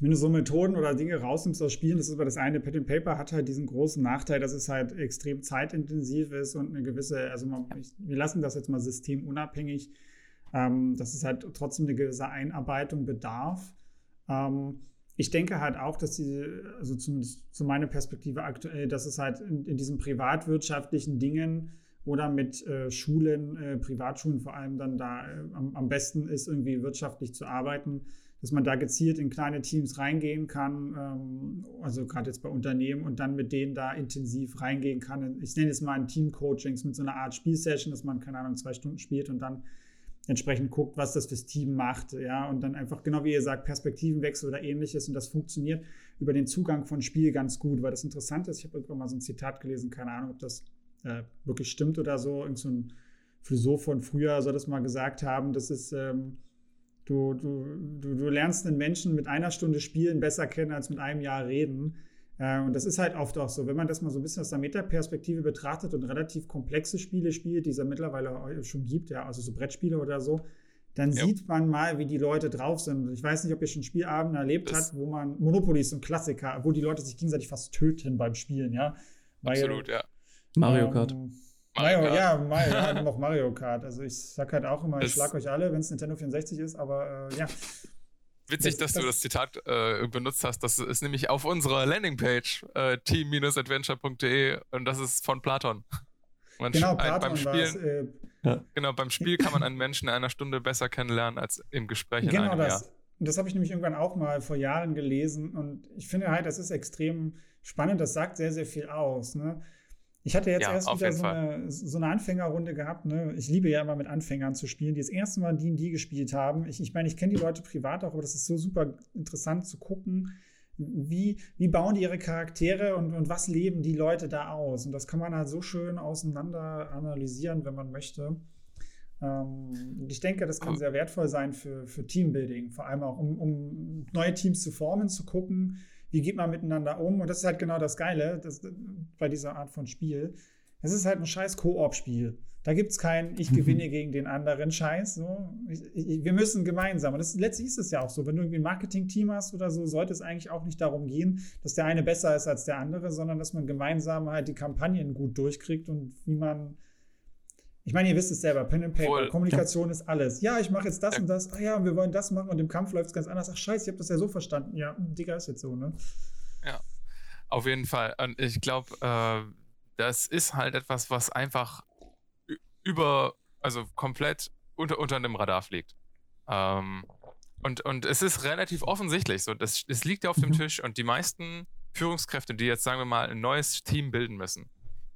wenn du so Methoden oder Dinge rausnimmst aus Spielen, das ist aber das eine. Pen and Paper hat halt diesen großen Nachteil, dass es halt extrem zeitintensiv ist und eine gewisse, also man, ich, wir lassen das jetzt mal systemunabhängig, ähm, dass es halt trotzdem eine gewisse Einarbeitung bedarf. Ähm, ich denke halt auch, dass die, also zumindest zu meiner Perspektive aktuell, dass es halt in, in diesen privatwirtschaftlichen Dingen oder mit äh, Schulen, äh, Privatschulen vor allem dann da äh, am, am besten ist, irgendwie wirtschaftlich zu arbeiten, dass man da gezielt in kleine Teams reingehen kann, ähm, also gerade jetzt bei Unternehmen und dann mit denen da intensiv reingehen kann. Ich nenne es mal ein Team-Coachings mit so einer Art Spielsession, dass man, keine Ahnung, zwei Stunden spielt und dann entsprechend guckt, was das fürs Team macht, ja, und dann einfach, genau wie ihr sagt, Perspektivenwechsel oder ähnliches und das funktioniert über den Zugang von Spiel ganz gut, weil das interessant ist, ich habe irgendwann mal so ein Zitat gelesen, keine Ahnung, ob das äh, wirklich stimmt oder so, irgend so ein Philosoph von früher soll das mal gesagt haben, das ist, ähm, du, du, du, du lernst einen Menschen mit einer Stunde Spielen besser kennen als mit einem Jahr reden. Äh, und das ist halt oft auch so, wenn man das mal so ein bisschen aus der Metaperspektive betrachtet und relativ komplexe Spiele spielt, die es ja mittlerweile schon gibt, ja, also so Brettspiele oder so, dann Ja. sieht man mal, wie die Leute drauf sind. Ich weiß nicht, ob ihr schon Spielabende erlebt Das- habt, wo man Monopoly ist so ein Klassiker, wo die Leute sich gegenseitig fast töten beim Spielen, ja. Weil, Absolut, ja. Mario Kart. ähm, Mario Mario, Kart. ja, Mario, <laughs> ja, noch Mario Kart. Also ich sag halt auch immer, ich Das- schlag euch alle, wenn es Nintendo 64 ist, aber äh, ja. Witzig, Das- dass du das- das Zitat äh, benutzt hast. Das ist nämlich auf unserer Landingpage äh, team-adventure.de und das ist von Platon. Man Genau, sch- ein- Platon beim war es. Spielen, Äh, genau, beim Spiel kann man einen Menschen in einer Stunde besser kennenlernen als im Gespräch in genau einem das. Jahr. Und das habe ich nämlich irgendwann auch mal vor Jahren gelesen und ich finde halt, das ist extrem spannend. Das sagt sehr, sehr viel aus. Ne? Ich hatte jetzt Ja, erst wieder so eine, so eine Anfängerrunde gehabt. Ne? Ich liebe ja immer mit Anfängern zu spielen, die das erste Mal D&D gespielt haben. Ich, ich meine, ich kenne die Leute privat auch, aber das ist so super interessant zu gucken, wie, wie bauen die ihre Charaktere und, und was leben die Leute da aus? Und das kann man halt so schön auseinander analysieren, wenn man möchte. Ähm, ich denke, das kann sehr wertvoll sein für, für Teambuilding, vor allem auch, um, um neue Teams zu formen, zu gucken, wie geht man miteinander um. Und das ist halt genau das Geile das, bei dieser Art von Spiel. Es ist halt ein scheiß Koop-Spiel. Da gibt es kein Ich <laughs> gewinne gegen den anderen Scheiß. So. Ich, ich, wir müssen gemeinsam. Und das, letztlich ist es ja auch so. Wenn du irgendwie ein Marketing-Team hast oder so, sollte es eigentlich auch nicht darum gehen, dass der eine besser ist als der andere, sondern dass man gemeinsam halt die Kampagnen gut durchkriegt und wie man. Ich meine, ihr wisst es selber, Pen and Paper, Voll. Kommunikation ist alles. Ja, ich mache jetzt das ja. und das. Ah ja, wir wollen das machen und im Kampf läuft es ganz anders. Ach scheiße, ich habe das ja so verstanden. Ja, Digga, ist jetzt so, ne? Ja, auf jeden Fall. Und ich glaube, äh, das ist halt etwas, was einfach über, also komplett unter, unter dem Radar fliegt. Ähm, und, und es ist relativ offensichtlich, so, das, das liegt ja auf dem mhm. Tisch und die meisten Führungskräfte, die jetzt, sagen wir mal, ein neues Team bilden müssen,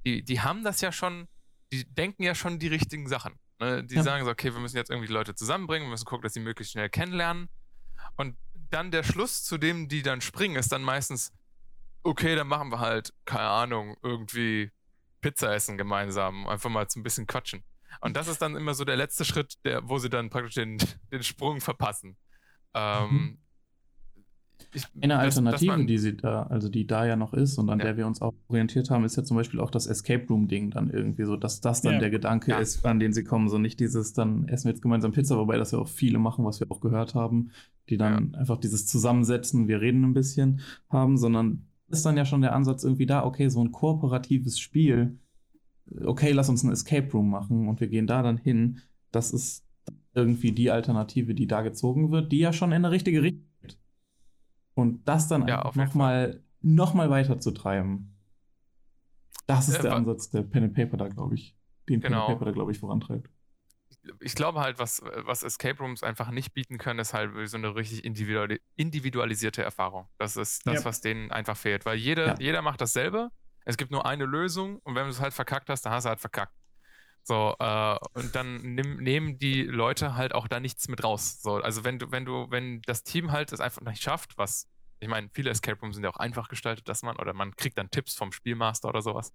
die, die haben das ja schon, die denken ja schon die richtigen Sachen. Ne? Die ja. sagen so, okay, wir müssen jetzt irgendwie die Leute zusammenbringen, wir müssen gucken, dass sie möglichst schnell kennenlernen. Und dann der Schluss, zu dem die dann springen, ist dann meistens, okay, dann machen wir halt, keine Ahnung, irgendwie Pizza essen gemeinsam, einfach mal so ein bisschen quatschen. Und das ist dann immer so der letzte Schritt, der, wo sie dann praktisch den, den Sprung verpassen. Ähm, mhm. Ich, Eine Alternative, dass die sie da, also die da ja noch ist und an ja. der wir uns auch orientiert haben, ist ja zum Beispiel auch das Escape Room-Ding dann irgendwie so, dass das dann ja. der Gedanke ja. ist, an den sie kommen. So nicht dieses, dann essen wir jetzt gemeinsam Pizza, wobei das ja auch viele machen, was wir auch gehört haben, die dann einfach dieses Zusammensetzen, wir reden ein bisschen haben, sondern ist dann ja schon der Ansatz irgendwie da, okay, so ein kooperatives Spiel, okay, lass uns ein Escape Room machen und wir gehen da dann hin. Das ist irgendwie die Alternative, die da gezogen wird, die ja schon in eine richtige Richtung. Und das dann ja, einfach nochmal noch mal weiter zu treiben. Das ist ja, der Ansatz der Pen and Paper da, glaube ich. Den genau. Pen and genau. Paper da, glaube ich, vorantreibt ich glaube halt, was, was Escape Rooms einfach nicht bieten können, ist halt so eine richtig individualisierte Erfahrung. Das ist das, ja. was denen einfach fehlt. Weil jeder, ja. jeder macht dasselbe. Es gibt nur eine Lösung und wenn du es halt verkackt hast, dann hast du halt verkackt. So, äh, und dann nimm, nehmen die Leute halt auch da nichts mit raus. So, also wenn du, wenn du, wenn das Team halt es einfach nicht schafft, was, ich meine, viele Escape Rooms sind ja auch einfach gestaltet, dass man, oder man kriegt dann Tipps vom Spielmaster oder sowas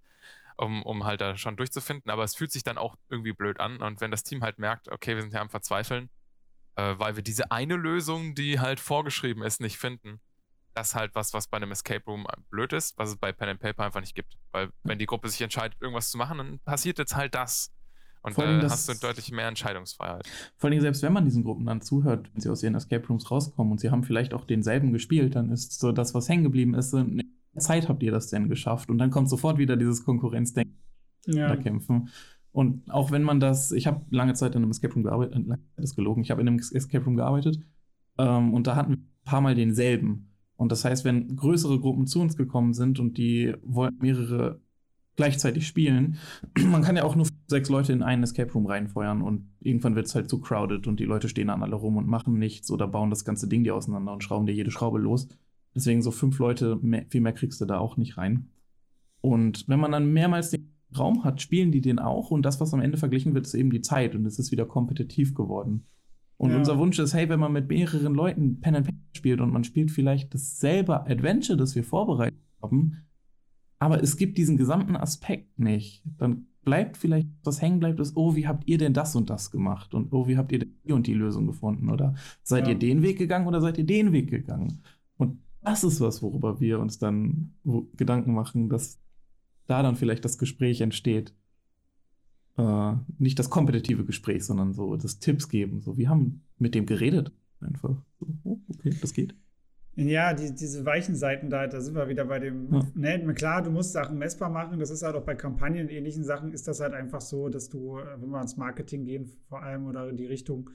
um, um halt da schon durchzufinden. Aber es fühlt sich dann auch irgendwie blöd an. Und wenn das Team halt merkt, okay, wir sind hier am Verzweifeln, äh, weil wir diese eine Lösung, die halt vorgeschrieben ist, nicht finden, das ist halt was, was bei einem Escape Room blöd ist, was es bei Pen and Paper einfach nicht gibt. Weil wenn die Gruppe sich entscheidet, irgendwas zu machen, dann passiert jetzt halt das. Und dann äh, hast du deutlich mehr Entscheidungsfreiheit. Vor allem, selbst wenn man diesen Gruppen dann zuhört, wenn sie aus ihren Escape Rooms rauskommen und sie haben vielleicht auch denselben gespielt, dann ist so das, was hängen geblieben ist, so, nee, Zeit habt ihr das denn geschafft? Und dann kommt sofort wieder dieses Konkurrenzdenken ja. da kämpfen. Und auch wenn man das, ich habe lange Zeit in einem Escape Room gearbeitet, äh, das ist gelogen, ich habe in einem Escape Room gearbeitet ähm, und da hatten wir ein paar Mal denselben. Und das heißt, wenn größere Gruppen zu uns gekommen sind und die wollen mehrere gleichzeitig spielen, <clears throat> man kann ja auch nur sechs Leute in einen Escape Room reinfeuern und irgendwann wird es halt zu crowded und die Leute stehen dann alle rum und machen nichts oder bauen das ganze Ding dir auseinander und schrauben dir jede Schraube los. Deswegen so fünf Leute, mehr, viel mehr kriegst du da auch nicht rein. Und wenn man dann mehrmals den Raum hat, spielen die den auch. Und das, was am Ende verglichen wird, ist eben die Zeit. Und es ist wieder kompetitiv geworden. Und ja. unser Wunsch ist, hey, wenn man mit mehreren Leuten Pen and Paper spielt und man spielt vielleicht dasselbe Adventure, das wir vorbereitet haben, aber es gibt diesen gesamten Aspekt nicht, dann bleibt vielleicht, was hängen bleibt, ist, oh, wie habt ihr denn das und das gemacht? Und oh, wie habt ihr denn die und die Lösung gefunden? Oder seid ja. ihr den Weg gegangen oder seid ihr den Weg gegangen? Und das ist was, worüber wir uns dann Gedanken machen, dass da dann vielleicht das Gespräch entsteht. Äh, nicht das kompetitive Gespräch, sondern so das Tipps geben. So, wir haben mit dem geredet. Einfach. So, oh, okay, das geht. Ja, die, diese weichen Seiten da, da sind wir wieder bei dem, ja. ne, klar, du musst Sachen messbar machen, das ist halt auch bei Kampagnen und ähnlichen Sachen ist das halt einfach so, dass du, wenn wir ans Marketing gehen vor allem oder in die Richtung,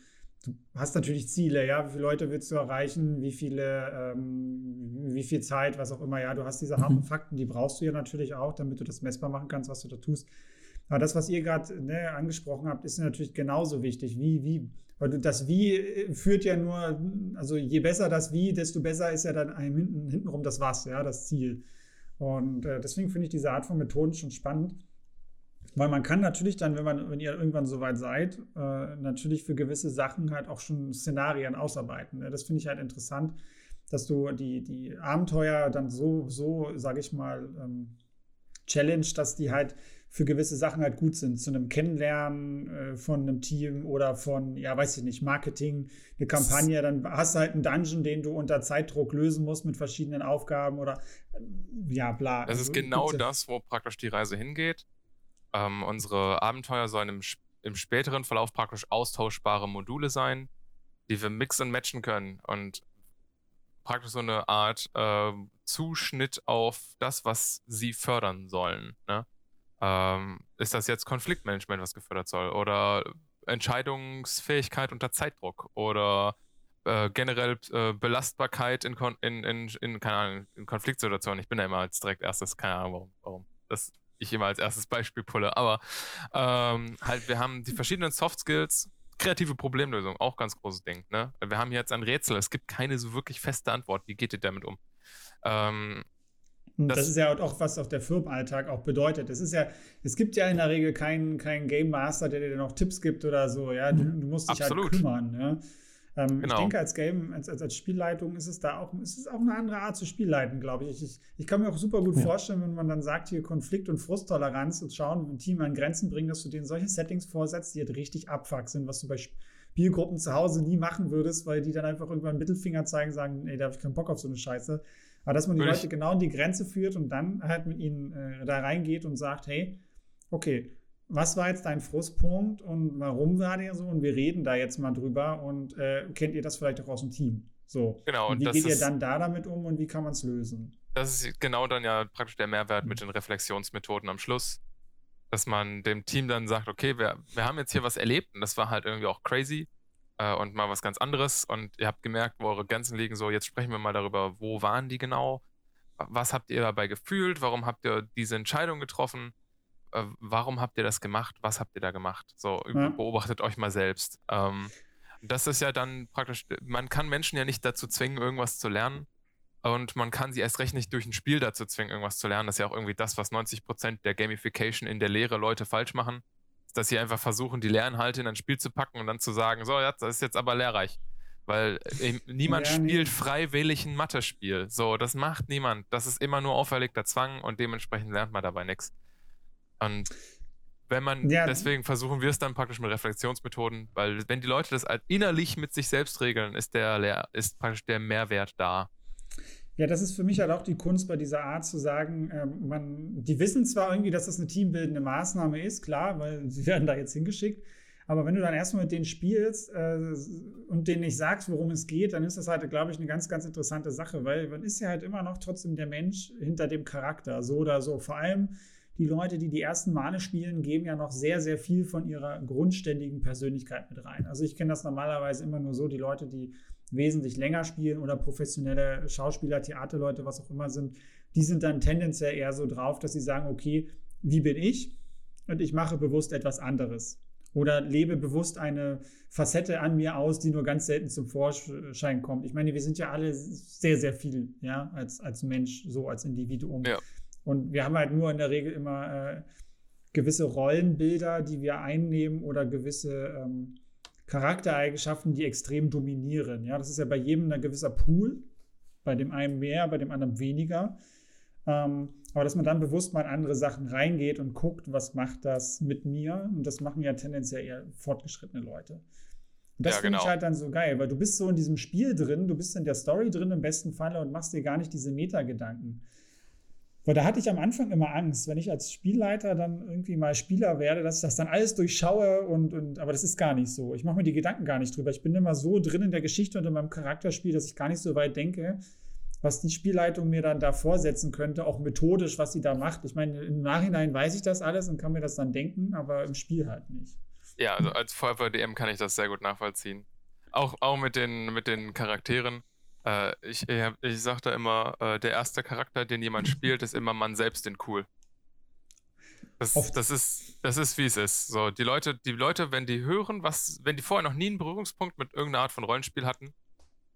du hast natürlich Ziele, ja, wie viele Leute willst du erreichen, wie viele, ähm, wie viel Zeit, was auch immer, ja, du hast diese harten mhm. Fakten, die brauchst du ja natürlich auch, damit du das messbar machen kannst, was du da tust. Aber das, was ihr gerade ne, angesprochen habt, ist natürlich genauso wichtig. Wie, wie, weil das Wie äh, führt ja nur, also je besser das Wie, desto besser ist ja dann hinten, hintenrum das Was, ja, das Ziel. Und äh, deswegen finde ich diese Art von Methoden schon spannend. Weil man kann natürlich dann, wenn man, wenn ihr irgendwann soweit seid, äh, natürlich für gewisse Sachen halt auch schon Szenarien ausarbeiten. Ne? Das finde ich halt interessant. dass du die, die Abenteuer dann so, so, sage ich mal, ähm, challenge, dass die halt für gewisse Sachen halt gut sind. Zu einem Kennenlernen äh, von einem Team oder von, ja, weiß ich nicht, Marketing, eine Kampagne, dann hast du halt einen Dungeon, den du unter Zeitdruck lösen musst mit verschiedenen Aufgaben oder äh, ja, bla. Das ist genau das, wo praktisch die Reise hingeht. Ähm, unsere Abenteuer sollen im, im späteren Verlauf praktisch austauschbare Module sein, die wir mixen und matchen können und praktisch so eine Art äh, Zuschnitt auf das, was sie fördern sollen. Ne? Ähm, ist das jetzt Konfliktmanagement, was gefördert soll? Oder Entscheidungsfähigkeit unter Zeitdruck? Oder äh, generell äh, Belastbarkeit in, Kon in, in, in, keine Ahnung, in Konfliktsituationen? Ich bin da immer als direkt erstes, keine Ahnung warum, warum das ich immer als erstes Beispiel pulle. Aber ähm, halt, wir haben die verschiedenen Soft Skills, kreative Problemlösung, auch ganz großes Ding. Ne? Wir haben jetzt ein Rätsel, es gibt keine so wirklich feste Antwort. Wie geht ihr damit um? Ähm, das, das, ist ja auch, was auch der Firmenalltag auch bedeutet. Es ist ja, es gibt ja in der Regel keinen, keinen Game Master, der dir noch Tipps gibt oder so. Ja, du, du musst dich halt Absolut. halt kümmern. Ja? Ähm, genau. Ich denke, als Game, als, als, als, Spielleitung ist es da auch, ist es auch eine andere Art zu Spielleiten, glaube ich. ich. Ich kann mir auch super gut ja. vorstellen, wenn man dann sagt, hier Konflikt- und Frusttoleranz und schauen, ein Team an Grenzen bringen, dass du denen solche Settings vorsetzt, die halt richtig abfuck sind, was du bei Spielgruppen zu Hause nie machen würdest, weil die dann einfach irgendwann einen Mittelfinger zeigen, sagen, ey, da habe ich keinen Bock auf so eine Scheiße. Aber dass man die Leute genau an die Grenze führt und dann halt mit ihnen äh, da reingeht und sagt, hey, okay, was war jetzt dein Frustpunkt und warum war der so? Und wir reden da jetzt mal drüber und äh, kennt ihr das vielleicht auch aus dem Team? So. Genau. Und wie geht ihr dann da damit um und wie kann man es lösen? Das ist genau dann ja praktisch der Mehrwert mit den Reflexionsmethoden am Schluss. Dass man dem Team dann sagt, okay, wir, wir haben jetzt hier was erlebt und das war halt irgendwie auch crazy äh, und mal was ganz anderes. Und ihr habt gemerkt, wo eure Grenzen liegen. So, jetzt sprechen wir mal darüber, wo waren die genau? Was habt ihr dabei gefühlt? Warum habt ihr diese Entscheidung getroffen? Äh, warum habt ihr das gemacht? Was habt ihr da gemacht? So, ja. beobachtet euch mal selbst. Ähm, das ist ja dann praktisch, man kann Menschen ja nicht dazu zwingen, irgendwas zu lernen. Und man kann sie erst recht nicht durch ein Spiel dazu zwingen, irgendwas zu lernen. Das ist ja auch irgendwie das, was 90% der Gamification in der Lehre Leute falsch machen. Dass sie einfach versuchen, die Lernhalte in ein Spiel zu packen und dann zu sagen, so, ja, das ist jetzt aber lehrreich. Weil äh, niemand ja, spielt nee. freiwillig ein Mathe-Spiel. So, das macht niemand. Das ist immer nur auferlegter Zwang und dementsprechend lernt man dabei nichts. Und wenn man, ja. deswegen versuchen wir es dann praktisch mit Reflexionsmethoden, weil wenn die Leute das innerlich mit sich selbst regeln, ist der ist praktisch der Mehrwert da. Ja, das ist für mich halt auch die Kunst bei dieser Art zu sagen, ähm, man, die wissen zwar irgendwie, dass das eine teambildende Maßnahme ist, klar, weil <laughs> sie werden da jetzt hingeschickt, aber wenn du dann erstmal mit denen spielst äh, und denen nicht sagst, worum es geht, dann ist das halt, glaube ich, eine ganz, ganz interessante Sache, weil man ist ja halt immer noch trotzdem der Mensch hinter dem Charakter, so oder so. Vor allem, die Leute, die die ersten Male spielen, geben ja noch sehr, sehr viel von ihrer grundständigen Persönlichkeit mit rein. Also ich kenne das normalerweise immer nur so, die Leute, die wesentlich länger spielen oder professionelle Schauspieler, Theaterleute, was auch immer sind, die sind dann tendenziell eher so drauf, dass sie sagen, okay, wie bin ich? Und ich mache bewusst etwas anderes. Oder lebe bewusst eine Facette an mir aus, die nur ganz selten zum Vorschein kommt. Ich meine, wir sind ja alle sehr, sehr viel, ja, als, als Mensch, so als Individuum. Ja. Und wir haben halt nur in der Regel immer äh, gewisse Rollenbilder, die wir einnehmen oder gewisse ähm, Charaktereigenschaften, die extrem dominieren. Ja, das ist ja bei jedem ein gewisser Pool, bei dem einen mehr, bei dem anderen weniger. Ähm, aber dass man dann bewusst mal in andere Sachen reingeht und guckt, was macht das mit mir? Und das machen ja tendenziell eher fortgeschrittene Leute. Und das ja, finde genau. ich halt dann so geil, weil du bist so in diesem Spiel drin, du bist in der Story drin im besten Falle und machst dir gar nicht diese Metagedanken. Weil da hatte ich am Anfang immer Angst, wenn ich als Spielleiter dann irgendwie mal Spieler werde, dass ich das dann alles durchschaue und, und aber das ist gar nicht so. Ich mache mir die Gedanken gar nicht drüber. Ich bin immer so drin in der Geschichte und in meinem Charakterspiel, dass ich gar nicht so weit denke, was die Spielleitung mir dann da vorsetzen könnte, auch methodisch, was sie da macht. Ich meine, im Nachhinein weiß ich das alles und kann mir das dann denken, aber im Spiel halt nicht. Ja, also als Feuerwehr-DM kann ich das sehr gut nachvollziehen. Auch, auch mit, den, mit den Charakteren. Äh, ich, ich, sag da immer, äh, der erste Charakter, den jemand <laughs> spielt, ist immer man selbst in cool. Das, das, ist, das ist, wie es ist. So, die Leute, die Leute, wenn die hören, was, wenn die vorher noch nie einen Berührungspunkt mit irgendeiner Art von Rollenspiel hatten,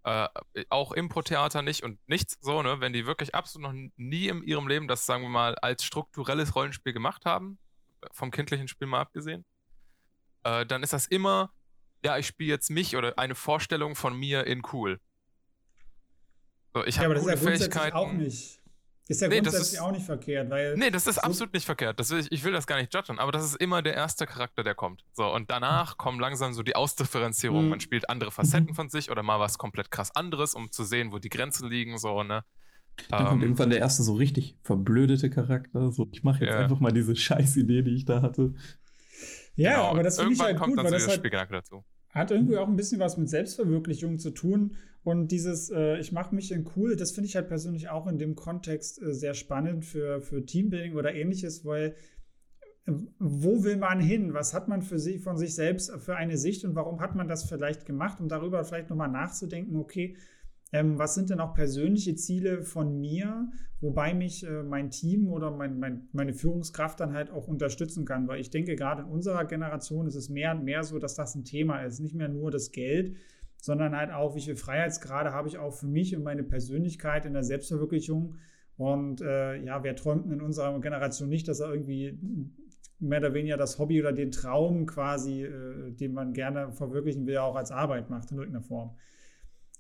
äh, auch Impro-Theater nicht und nichts so, ne, wenn die wirklich absolut noch nie in ihrem Leben das, sagen wir mal, als strukturelles Rollenspiel gemacht haben, vom kindlichen Spiel mal abgesehen, äh, dann ist das immer, ja, ich spiele jetzt mich oder eine Vorstellung von mir in cool. So, ich Ja, habe aber das ist ja grundsätzlich Fähigkeiten. auch nicht. Ist ja Nee, das grundsätzlich ist- auch nicht verkehrt, weil. Nee, das ist So- absolut nicht verkehrt. Das will ich, will das gar nicht judgen, aber das ist immer der erste Charakter, der kommt. So, und danach kommen langsam so die Ausdifferenzierung. Mhm. Man spielt andere Facetten von sich oder mal was komplett krass anderes, um zu sehen, wo die Grenzen liegen, so, ne? Dann kommt Ähm, irgendwann der erste so richtig verblödete Charakter. So, ich mache jetzt Ja. einfach mal diese Scheißidee, die ich da hatte. ja, genau. aber das finde ich Irgendwann halt kommt gut, dann weil so das der halt dazu. Hat irgendwie auch ein bisschen was mit Selbstverwirklichung zu tun. Und dieses, äh, ich mache mich in cool, das finde ich halt persönlich auch in dem Kontext äh, sehr spannend für, für Teambuilding oder ähnliches, weil äh, wo will man hin? Was hat man für sich, von sich selbst für eine Sicht und warum hat man das vielleicht gemacht, um darüber vielleicht nochmal nachzudenken, okay, ähm, was sind denn auch persönliche Ziele von mir, wobei mich äh, mein Team oder mein, mein, meine Führungskraft dann halt auch unterstützen kann? Weil ich denke, gerade in unserer Generation ist es mehr und mehr so, dass das ein Thema ist. Nicht mehr nur das Geld, sondern halt auch, wie viel Freiheitsgrade habe ich auch für mich und meine Persönlichkeit in der Selbstverwirklichung. Und äh, ja, wer träumt in unserer Generation nicht, dass er irgendwie mehr oder weniger das Hobby oder den Traum quasi, äh, den man gerne verwirklichen will, auch als Arbeit macht in irgendeiner Form.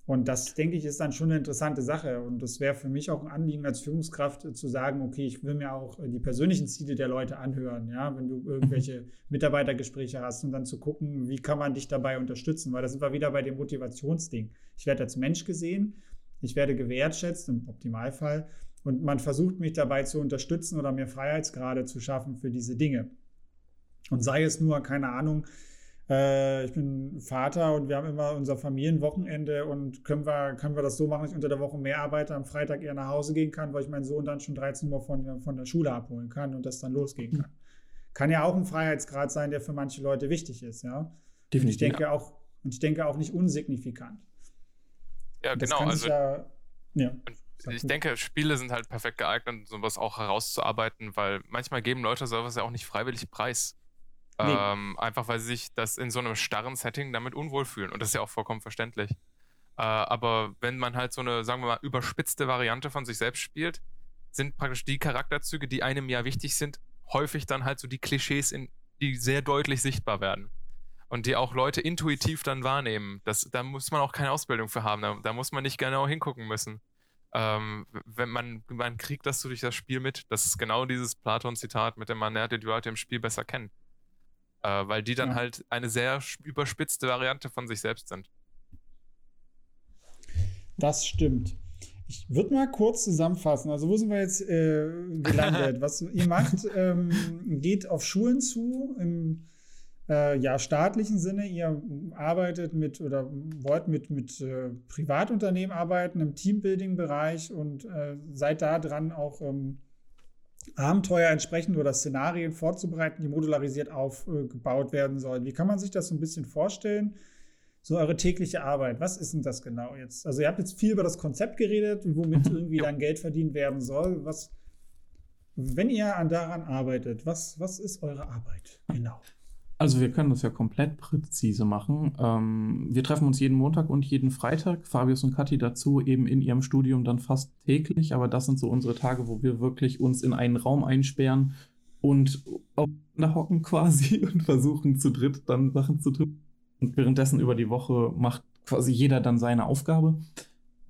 Und das, denke ich, ist dann schon eine interessante Sache. Und das wäre für mich auch ein Anliegen als Führungskraft äh, zu sagen, okay, ich will mir auch äh, die persönlichen Ziele der Leute anhören, ja, wenn du irgendwelche <laughs> Mitarbeitergespräche hast und dann zu gucken, wie kann man dich dabei unterstützen, weil da sind wir wieder bei dem Motivationsding. Ich werde als Mensch gesehen, ich werde gewertschätzt im Optimalfall und man versucht mich dabei zu unterstützen oder mir Freiheitsgrade zu schaffen für diese Dinge. Und sei es nur, keine Ahnung, ich bin Vater und wir haben immer unser Familienwochenende und können wir, können wir das so machen, dass ich unter der Woche mehr arbeite, am Freitag eher nach Hause gehen kann, weil ich meinen Sohn dann schon 13 Uhr von, der- von der Schule abholen kann und das dann losgehen kann. Kann ja auch ein Freiheitsgrad sein, der für manche Leute wichtig ist, ja. Und ich Definitiv. denke auch, und ich denke auch nicht unsignifikant. Ja, Das genau. Also ja, ja. ich denke, Spiele sind halt perfekt geeignet, sowas auch herauszuarbeiten, weil manchmal geben Leute sowas ja auch nicht freiwillig preis. Nee. Ähm, einfach weil sie sich das in so einem starren Setting damit unwohl fühlen. Und das ist ja auch vollkommen verständlich. Äh, aber wenn man halt so eine, sagen wir mal, überspitzte Variante von sich selbst spielt, sind praktisch die Charakterzüge, die einem ja wichtig sind, häufig dann halt so die Klischees, in, die sehr deutlich sichtbar werden. Und die auch Leute intuitiv dann wahrnehmen. Das, da muss man auch keine Ausbildung für haben. Da, da muss man nicht genau hingucken müssen. Ähm, wenn man, man kriegt das so durch das Spiel mit. Das ist genau dieses Platon-Zitat, mit dem man lernt die Leute im Spiel besser kennen. Äh, weil die dann Ja. halt eine sehr überspitzte Variante von sich selbst sind. Das stimmt. Ich würde mal kurz zusammenfassen. Also, wo sind wir jetzt äh, gelandet? <laughs> Was ihr macht, ähm, geht auf Schulen zu, im äh, ja, staatlichen Sinne. Ihr arbeitet mit oder wollt mit, mit äh, Privatunternehmen arbeiten im Teambuilding-Bereich und äh, seid da dran, auch ähm, Abenteuer entsprechend oder Szenarien vorzubereiten, die modularisiert aufgebaut werden sollen. Wie kann man sich das so ein bisschen vorstellen? so eure tägliche Arbeit. Was ist denn das genau jetzt? Also ihr habt jetzt viel über das Konzept geredet, womit irgendwie Jo. dann Geld verdient werden soll. Was, wenn ihr an daran arbeitet, was, was ist eure Arbeit? Genau. Also wir können das ja komplett präzise machen. Ähm, wir treffen uns jeden Montag und jeden Freitag. Fabius und Kathi dazu eben in ihrem Studium dann fast täglich. Aber das sind so unsere Tage, wo wir wirklich uns in einen Raum einsperren und aufeinander hocken <laughs> quasi und versuchen zu dritt dann Sachen zu tun. Und währenddessen über die Woche macht quasi jeder dann seine Aufgabe.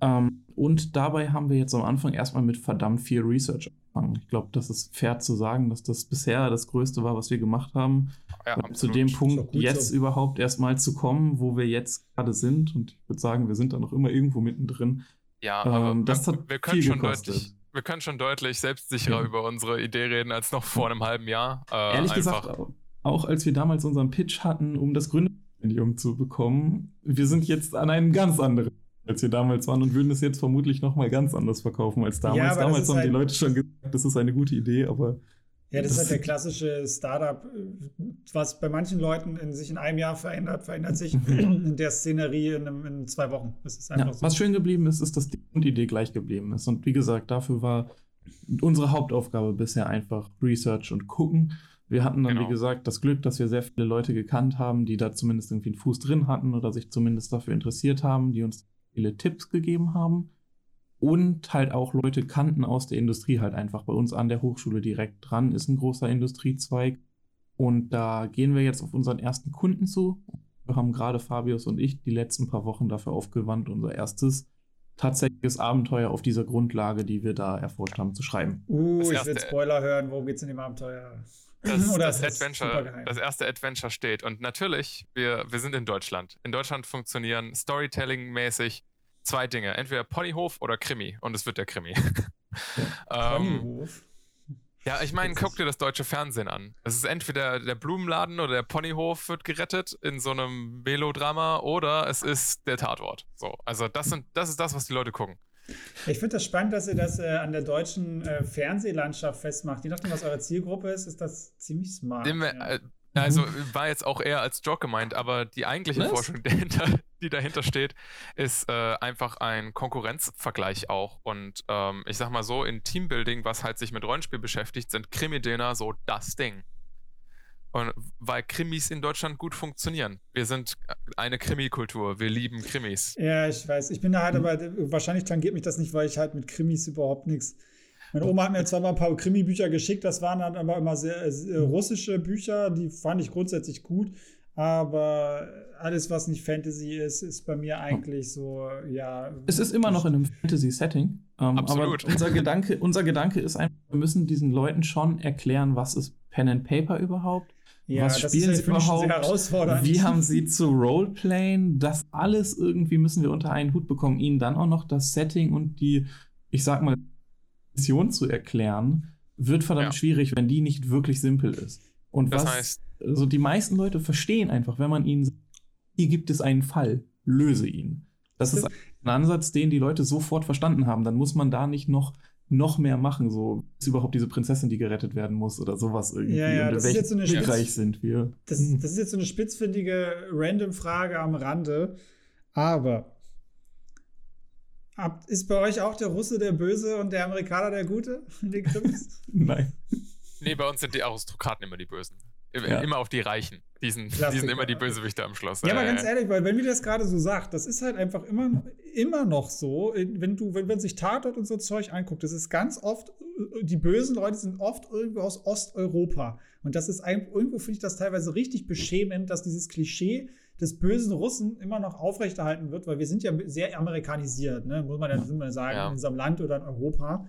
Ähm, und dabei haben wir jetzt am Anfang erstmal mit verdammt viel Research angefangen. Ich glaube, das ist fair zu sagen, dass das bisher das Größte war, was wir gemacht haben. Ja, zu absolut. dem Punkt jetzt so. überhaupt erstmal zu kommen, wo wir jetzt gerade sind. Und ich würde sagen, wir sind da noch immer irgendwo mittendrin. Ja, Ähm, aber das wir, hat wir können viel schon gekostet. deutlich, wir können schon deutlich selbstsicherer Ja. über unsere Idee reden als noch vor einem halben Jahr. Äh, Ehrlich einfach, gesagt, auch- als wir damals unseren Pitch hatten, um das Gründerstipendium zu bekommen, wir sind jetzt an einem ganz anderen, als wir damals waren und würden es jetzt vermutlich nochmal ganz anders verkaufen als damals. Ja, damals haben die halt- Leute schon gesagt, das ist eine gute Idee, aber Ja, das, ist Das- halt der klassische Startup, was bei manchen Leuten in sich in einem Jahr verändert, verändert sich in der Szenerie in, einem- in zwei Wochen. Ist Ja, so. was schön geblieben ist, ist, dass die Grundidee gleich geblieben ist. Und wie gesagt, dafür war unsere Hauptaufgabe bisher einfach Research und gucken. Wir hatten dann, Genau. wie gesagt, das Glück, dass wir sehr viele Leute gekannt haben, die da zumindest irgendwie einen Fuß drin hatten oder sich zumindest dafür interessiert haben, die uns viele Tipps gegeben haben. Und halt auch Leute kannten aus der Industrie halt einfach. Bei uns an der Hochschule direkt dran ist ein großer Industriezweig. Und da gehen wir jetzt auf unseren ersten Kunden zu. Wir haben gerade Fabius und ich die letzten paar Wochen dafür aufgewandt, unser erstes tatsächliches Abenteuer auf dieser Grundlage, die wir da erforscht haben, zu schreiben. Uh, Das ich erste- will Spoiler hören. Worum geht's in dem Abenteuer? das, <laughs> Oder das, Adventure, das erste Adventure steht. Und natürlich, wir, wir sind in Deutschland. In Deutschland funktionieren Storytelling-mäßig zwei Dinge. Entweder Ponyhof oder Krimi. Und es wird der Krimi. <laughs> ähm, Ponyhof. ja, ich meine, guck dir das deutsche Fernsehen an. Es ist entweder der Blumenladen oder der Ponyhof wird gerettet in so einem Melodrama oder es ist der Tatort. So, also das sind, das ist das, was die Leute gucken. Ich finde das spannend, dass ihr das äh, an der deutschen äh, Fernsehlandschaft festmacht. Je nachdem, was eure Zielgruppe ist, ist das ziemlich smart. Dem, ja. äh, also war jetzt auch eher als Joke gemeint, aber die eigentliche Was? Forschung, <laughs> die dahinter, die dahinter steht, ist äh, einfach ein Konkurrenzvergleich auch. Und ähm, ich sag mal so, in Teambuilding, was halt sich mit Rollenspiel beschäftigt, sind Krimi-Dinner so das Ding. Und weil Krimis in Deutschland gut funktionieren. Wir sind eine Krimikultur, wir lieben Krimis. Ja, ich weiß. Ich bin da halt, aber wahrscheinlich tangiert mich das nicht, weil ich halt mit Krimis überhaupt nichts. Meine Oma hat mir zwar mal ein paar Krimi-Bücher geschickt, das waren dann aber immer sehr äh, russische Bücher, die fand ich grundsätzlich gut. Aber alles, was nicht Fantasy ist, ist bei mir eigentlich so, ja. Es ist immer noch in einem Fantasy-Setting. Ähm, Absolut. Aber unser Gedanke, unser Gedanke ist einfach, wir müssen diesen Leuten schon erklären, was ist Pen and Paper überhaupt? ja, was das spielen ist sie überhaupt? sehr herausfordernd. Wie haben sie zu Roleplayen? Das alles irgendwie müssen wir unter einen Hut bekommen. Ihnen dann auch noch das Setting und die, ich sag mal, Mission zu erklären, wird verdammt Ja. schwierig, wenn die nicht wirklich simpel ist. Und Das was, heißt- also die meisten Leute verstehen einfach, wenn man ihnen sagt, hier gibt es einen Fall, löse ihn. Das ist ein Ansatz, den die Leute sofort verstanden haben. Dann muss man da nicht noch, noch mehr machen. So ist überhaupt diese Prinzessin, die gerettet werden muss oder sowas irgendwie. Ja, ja, das ist jetzt so eine Spitz- sind wir? Das, das ist jetzt so eine spitzfindige Random-Frage am Rande. Aber habt- ist bei euch auch der Russe der Böse und der Amerikaner der Gute <laughs> in den Krimis? <laughs> Nein. Nee, bei uns sind die Aristokraten immer die Bösen. Im- Ja. Immer auf die Reichen. Die sind, die sind immer die Bösewichte am Schluss. Ja, aber Äh, ganz ehrlich, weil wenn wir das gerade so sagt, das ist halt einfach immer, immer noch so, wenn du, wenn man sich Tatort und so Zeug anguckt, das ist ganz oft, die bösen Leute sind oft irgendwo aus Osteuropa. Und das ist ein, irgendwo finde ich das teilweise richtig beschämend, dass dieses Klischee des bösen Russen immer noch aufrechterhalten wird, weil wir sind ja sehr amerikanisiert, ne? muss man ja muss man sagen, Ja. in unserem Land oder in Europa.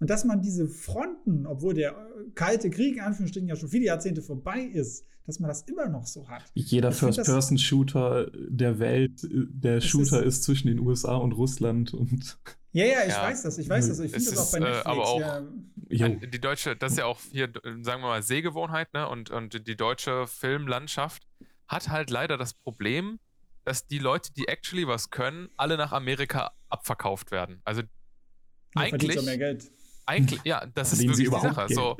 Und dass man diese Fronten, obwohl der äh, kalte Krieg in Anführungsstrichen ja schon viele Jahrzehnte vorbei ist, dass man das immer noch so hat. Jeder First-Person-Shooter der Welt, äh, der Shooter ist- ist, zwischen den USA und Russland und <laughs> Ja, ja, ich Ja. weiß das, ich weiß das. Ich Es finde das auch bei äh, Netflix. aber auch- ja. Die deutsche, das ist ja auch hier, sagen wir mal, Sehgewohnheit, ne? Und, und die deutsche Filmlandschaft hat halt leider das Problem, dass die Leute, die actually was können, alle nach Amerika abverkauft werden. Also verdient eigentlich, mehr Geld. Eigentlich, <laughs> ja, das ist wirklich die Sache. So,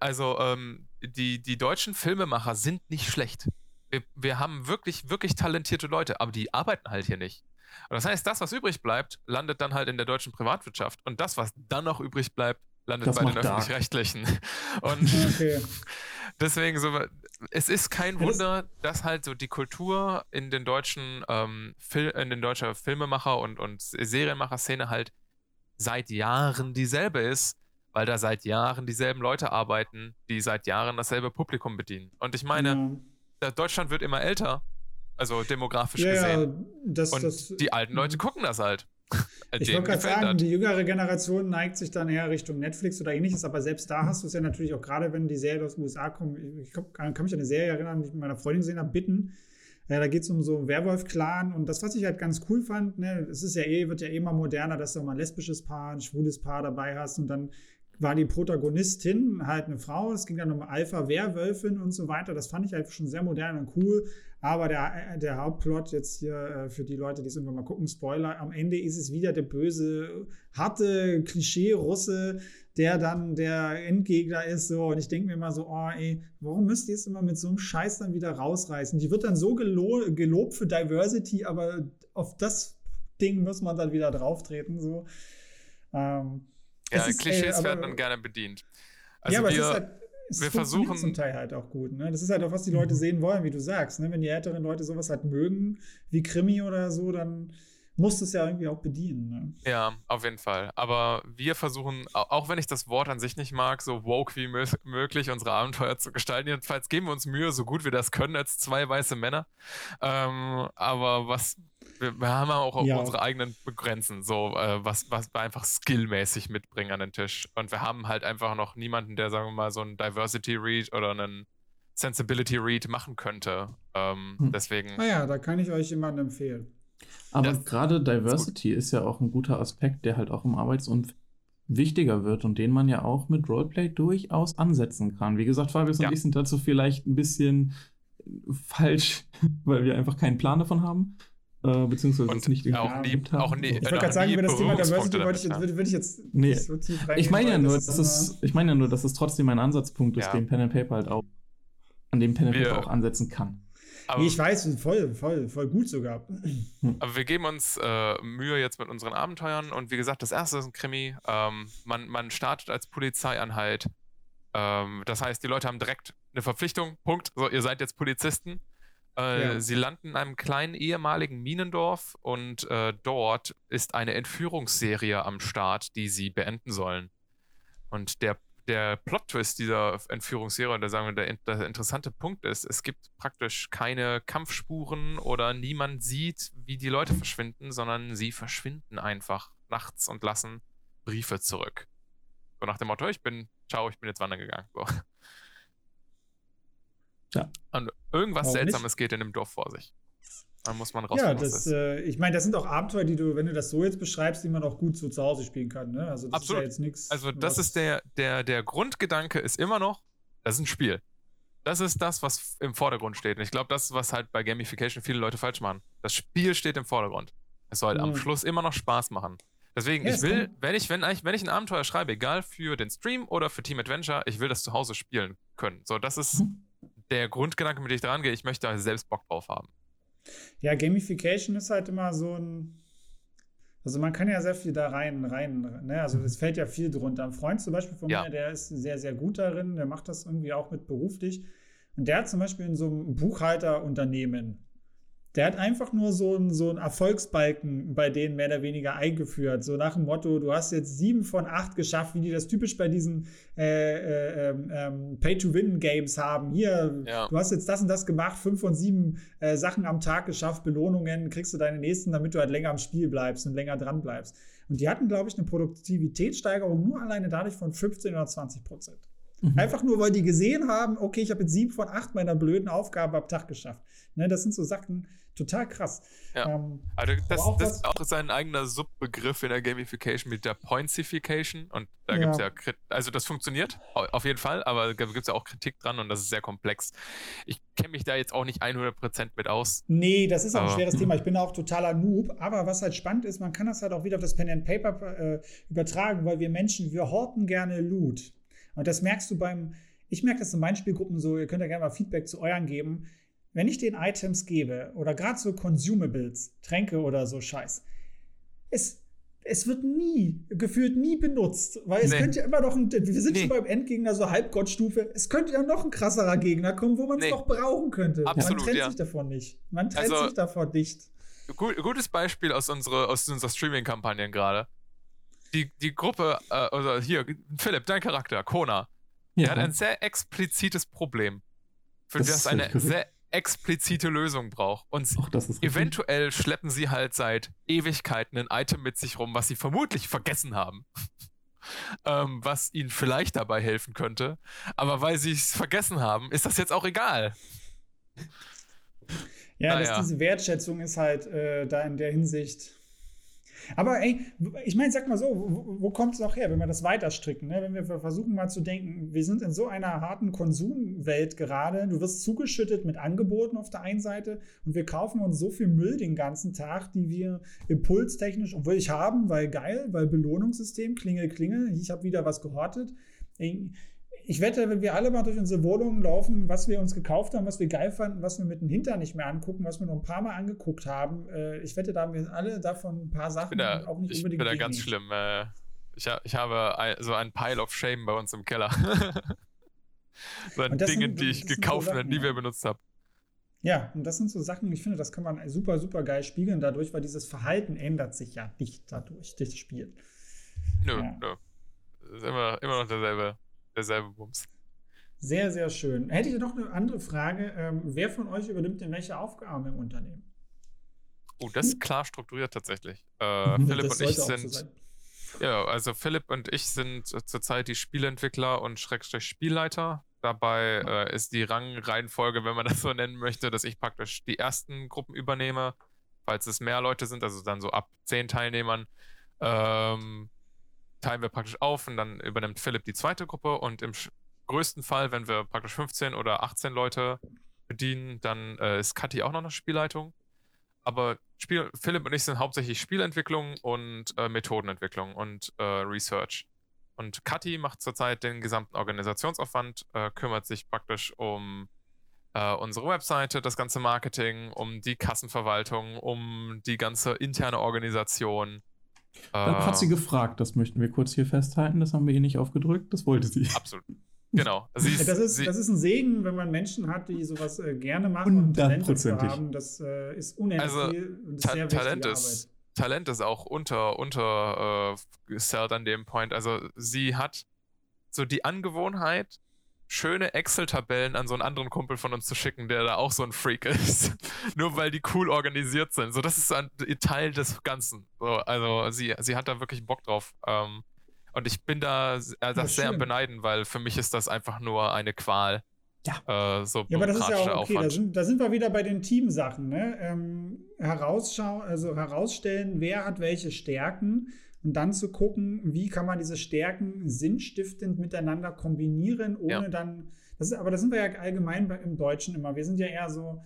also, ähm, die, die deutschen Filmemacher sind nicht schlecht. Wir, wir haben wirklich, wirklich talentierte Leute, aber die arbeiten halt hier nicht. Und das heißt, das, was übrig bleibt, landet dann halt in der deutschen Privatwirtschaft. Und das, was dann noch übrig bleibt, landet Das bei den. Öffentlich-Rechtlichen. <laughs> Und Okay. deswegen so, es ist kein Wunder, dass halt so die Kultur in den deutschen, ähm, Fil in den deutscher Filmemacher und, und Serienmacher-Szene halt seit Jahren dieselbe ist, weil da seit Jahren dieselben Leute arbeiten, die seit Jahren dasselbe Publikum bedienen. Und ich meine, ja, Deutschland wird immer älter, also demografisch ja, gesehen. das, Und das, die alten Leute gucken das halt. Ich <laughs> wollte gerade sagen, die jüngere Generation neigt sich dann eher Richtung Netflix oder ähnliches, aber selbst da hast du es ja natürlich auch gerade, wenn die Serie aus den USA kommt. Ich kann mich an eine Serie erinnern, die ich mit meiner Freundin gesehen habe, Bitten. Ja, da geht es um so einen Werwolf-Clan und das, was ich halt ganz cool fand, ne, es ist ja eh, wird ja eh immer moderner, dass du mal ein lesbisches Paar, ein schwules Paar dabei hast und dann war die Protagonistin halt eine Frau, es ging dann um Alpha-Werwölfin und so weiter. Das fand ich halt schon sehr modern und cool. Aber der, der Hauptplot jetzt hier äh, für die Leute, die es irgendwann mal gucken, Spoiler, am Ende ist es wieder der böse, harte Klischee-Russe, der dann der Endgegner ist. So. Und ich denke mir immer so, oh ey, warum müsst ihr es immer mit so einem Scheiß dann wieder rausreißen? Die wird dann so gelo gelobt für Diversity, aber auf das Ding muss man dann wieder drauftreten. So. Ähm, Ja, ist, Klischees äh, aber- werden dann gerne bedient. Also ja, aber wir, es ist halt, es wir versuchen- zum Teil halt auch gut. Ne? Das ist halt auch, was die Leute sehen wollen, wie du sagst. Ne? Wenn die älteren Leute sowas halt mögen, wie Krimi oder so, dann musst es ja irgendwie auch bedienen. Ne? Ja, auf jeden Fall. Aber wir versuchen, auch wenn ich das Wort an sich nicht mag, so woke wie möglich unsere Abenteuer zu gestalten. Jedenfalls geben wir uns Mühe, so gut wir das können, als zwei weiße Männer. Ähm, aber was, wir, wir, haben auch ja. unsere eigenen Grenzen, so äh, was, was wir einfach skillmäßig mitbringen an den Tisch. Und wir haben halt einfach noch niemanden, der, sagen wir mal, so ein Diversity Read oder einen Sensibility Read machen könnte. Ähm, hm. Deswegen. Naja, da kann ich euch jemanden empfehlen. Aber gerade Diversity ist, ist ja auch ein guter Aspekt, der halt auch im Arbeitsumfeld wichtiger wird und den man ja auch mit Roleplay durchaus ansetzen kann. Wie gesagt, Fabius ja. und ich sind dazu vielleicht ein bisschen falsch, <laughs> weil wir einfach keinen Plan davon haben. Äh, beziehungsweise und es nicht auch nie, auch nie, Ich wollte gerade sagen, über das Thema Diversity würde ich, würde, würde ich jetzt nee. so tief reingehen. Ich meine ja nur, das ist, ich meine ja nur, dass es trotzdem ein Ansatzpunkt ist, ja. den Pen and Paper halt auch, an dem Pen and Paper auch ansetzen kann. Aber, nee, ich weiß, voll, voll, voll gut sogar. Aber wir geben uns äh, Mühe jetzt mit unseren Abenteuern und wie gesagt, das erste ist ein Krimi. Ähm, man, man startet als Polizeieinheit. Ähm, das heißt, die Leute haben direkt eine Verpflichtung. Punkt. So, ihr seid jetzt Polizisten. Äh, ja. Sie landen in einem kleinen ehemaligen Minendorf und äh, dort ist eine Entführungsserie am Start, die sie beenden sollen. Und der der Plot-Twist dieser Entführungsserie, oder sagen wir, der, der, interessante Punkt ist, es gibt praktisch keine Kampfspuren oder niemand sieht, wie die Leute verschwinden, sondern sie verschwinden einfach nachts und lassen Briefe zurück. So nach dem Motto, ich bin, ciao, ich bin jetzt wandern gegangen. So. Ja. Und irgendwas Warum Seltsames nicht? geht in dem Dorf vor sich. Dann muss man raus. Ja, das, äh, ich meine, das sind auch Abenteuer, die du, wenn du das so jetzt beschreibst, die man auch gut so zu Hause spielen kann. Ne? Also das Absolut. ist ja jetzt nichts. Also das ist der, der, der Grundgedanke ist immer noch, das ist ein Spiel. Das ist das, was im Vordergrund steht. Und ich glaube, das ist, was halt bei Gamification viele Leute falsch machen. Das Spiel steht im Vordergrund. Es soll mhm. am Schluss immer noch Spaß machen. Deswegen, ja, ich will, wenn ich, wenn, wenn ich ein Abenteuer schreibe, egal für den Stream oder für Team Adventure, ich will das zu Hause spielen können. So, das ist mhm. der Grundgedanke, mit dem ich dran gehe. Ich möchte da selbst Bock drauf haben. Ja, Gamification ist halt immer so ein. Also man kann ja sehr viel da rein, rein, ne? Also es fällt ja viel drunter. Ein Freund zum Beispiel von ja. mir, der ist sehr, sehr gut darin, der macht das irgendwie auch mit beruflich. Und der hat zum Beispiel in so einem Buchhalterunternehmen der hat einfach nur so einen so Erfolgsbalken bei denen mehr oder weniger eingeführt. So nach dem Motto, du hast jetzt sieben von acht geschafft, wie die das typisch bei diesen äh, äh, ähm, Pay-to-Win-Games haben. Hier, ja. du hast jetzt das und das gemacht, fünf von sieben äh, Sachen am Tag geschafft, Belohnungen, kriegst du deine nächsten, damit du halt länger am Spiel bleibst und länger dran bleibst. Und die hatten, glaube ich, eine Produktivitätssteigerung nur alleine dadurch von 15 oder 20 Prozent. Mhm. Einfach nur, weil die gesehen haben, okay, ich habe jetzt sieben von acht meiner blöden Aufgaben am Tag geschafft. Ne, das sind so Sachen, total krass. Ja. Ähm, also das, das ist auch sein eigener Subbegriff in der Gamification mit der Pointsification. Und da gibt es ja, also das funktioniert auf jeden Fall, aber da gibt es ja auch Kritik dran und das ist sehr komplex. Ich kenne mich da jetzt auch nicht 100% mit aus. Nee, das ist auch ein schweres Thema. Ich bin auch totaler Noob. Aber was halt spannend ist, man kann das halt auch wieder auf das Pen and Paper äh, übertragen, weil wir Menschen, wir horten gerne Loot. Und das merkst du beim, ich merke das in meinen Spielgruppen so, ihr könnt ja gerne mal Feedback zu euren geben wenn ich den Items gebe oder gerade so Consumables, Tränke oder so Scheiß, es, es wird nie, gefühlt nie benutzt, weil es nee. könnte ja immer noch ein, wir sind nee. schon beim Endgegner so Halbgottstufe, es könnte ja noch ein krasserer Gegner kommen, wo man es nee. noch brauchen könnte. Absolut, Man trennt ja. sich davon nicht. Man trennt also, sich davon nicht. Gut, gutes Beispiel aus, unsere, aus unserer Streaming-Kampagnen gerade. Die, die Gruppe, äh, also hier, Philipp, dein Charakter, Kona, ja. der hat ein sehr explizites Problem. Für das, das eine sehr explizite Lösung braucht. Und eventuell schleppen sie halt seit Ewigkeiten ein Item mit sich rum, was sie vermutlich vergessen haben. <laughs> ähm, was ihnen vielleicht dabei helfen könnte. Aber weil sie es vergessen haben, ist das jetzt auch egal. Ja, naja. diese Wertschätzung ist halt äh, da in der Hinsicht aber ey, ich meine, sag mal so, wo, wo kommt es auch her, wenn wir das weiterstricken? Ne? Wenn wir versuchen mal zu denken, wir sind in so einer harten Konsumwelt gerade, du wirst zugeschüttet mit Angeboten auf der einen Seite und wir kaufen uns so viel Müll den ganzen Tag, die wir impulstechnisch, obwohl ich haben, weil geil, weil Belohnungssystem, Klingel, Klingel, ich habe wieder was gehortet ich wette, wenn wir alle mal durch unsere Wohnungen laufen, was wir uns gekauft haben, was wir geil fanden, was wir mit dem Hintern nicht mehr angucken, was wir noch ein paar Mal angeguckt haben, äh, ich wette, da haben wir alle davon ein paar Sachen da, auch nicht ich unbedingt. Ich bin da ganz schlimm. Äh, ich, ich, habe ein, so ein Pile of Shame bei uns im Keller. so an Dingen, sind, die ich gekauft und nie mehr benutzt habe. Ja, und das sind so Sachen, ich finde, das kann man super, super geil spiegeln dadurch, weil dieses Verhalten ändert sich ja nicht dadurch, das Spiel. Nö, ja. nö. Ist immer, immer noch derselbe, derselbe Bums. Sehr, sehr schön. Hätte ich noch eine andere Frage. Ähm, wer von euch übernimmt denn welche Aufgaben im Unternehmen? Oh, das ist klar strukturiert tatsächlich. Äh, <laughs> Philipp und ich sind. So ja, also Philipp und ich sind zurzeit die Spielentwickler und Schrägstrich Spielleiter. Dabei äh, ist die Rangreihenfolge, wenn man das so nennen möchte, dass ich praktisch die ersten Gruppen übernehme, falls es mehr Leute sind, also dann so ab zehn Teilnehmern. Ähm, teilen wir praktisch auf und dann übernimmt Philipp die zweite Gruppe und im größten Fall, wenn wir praktisch 15 oder 18 Leute bedienen, dann äh, ist Kathi auch noch eine Spielleitung. Aber Spiel, Philipp und ich sind hauptsächlich Spielentwicklung und äh, Methodenentwicklung und äh, Research. Und Kathi macht zurzeit den gesamten Organisationsaufwand, äh, kümmert sich praktisch um äh, unsere Webseite, das ganze Marketing, um die Kassenverwaltung, um die ganze interne Organisation. Dann hat sie äh, gefragt, das möchten wir kurz hier festhalten, das haben wir ihr nicht aufgedrückt, das wollte sie. Absolut. Genau. Ist, <laughs> das, ist, das ist ein Segen, wenn man Menschen hat, die sowas äh, gerne machen und Talent dazu haben. Das äh, ist unendlich also, viel und ist Ta sehr Talent ist, Arbeit. Talent ist auch unter, unter äh, an dem Point. Also sie hat so die Angewohnheit, schöne Excel-Tabellen an so einen anderen Kumpel von uns zu schicken, der da auch so ein Freak <laughs> ist. Nur weil die cool organisiert sind. So, das ist ein Teil des Ganzen. So, also sie, sie hat da wirklich Bock drauf. Ähm, und ich bin da äh, das sehr am Beneiden, weil für mich ist das einfach nur eine Qual. Ja. Äh, so ja, aber das ist ja auch okay. Da sind, da sind, wir wieder bei den Teamsachen. Ne? Ähm, herausschau also herausstellen, wer hat welche Stärken und dann zu gucken, wie kann man diese Stärken sinnstiftend miteinander kombinieren, ohne ja. dann. Das ist, aber da sind wir ja allgemein im Deutschen immer. Wir sind ja eher so,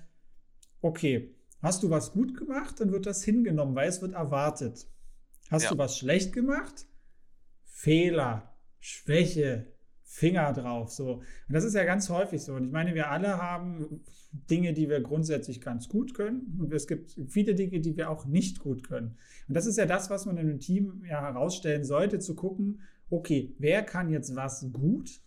okay, hast du was gut gemacht, dann wird das hingenommen, weil es wird erwartet. Hast ja. du was schlecht gemacht, Fehler, Schwäche, Finger drauf. So. Und das ist ja ganz häufig so. Und ich meine, wir alle haben Dinge, die wir grundsätzlich ganz gut können. Und es gibt viele Dinge, die wir auch nicht gut können. Und das ist ja das, was man in einem Team ja herausstellen sollte, zu gucken, okay, wer kann jetzt was gut?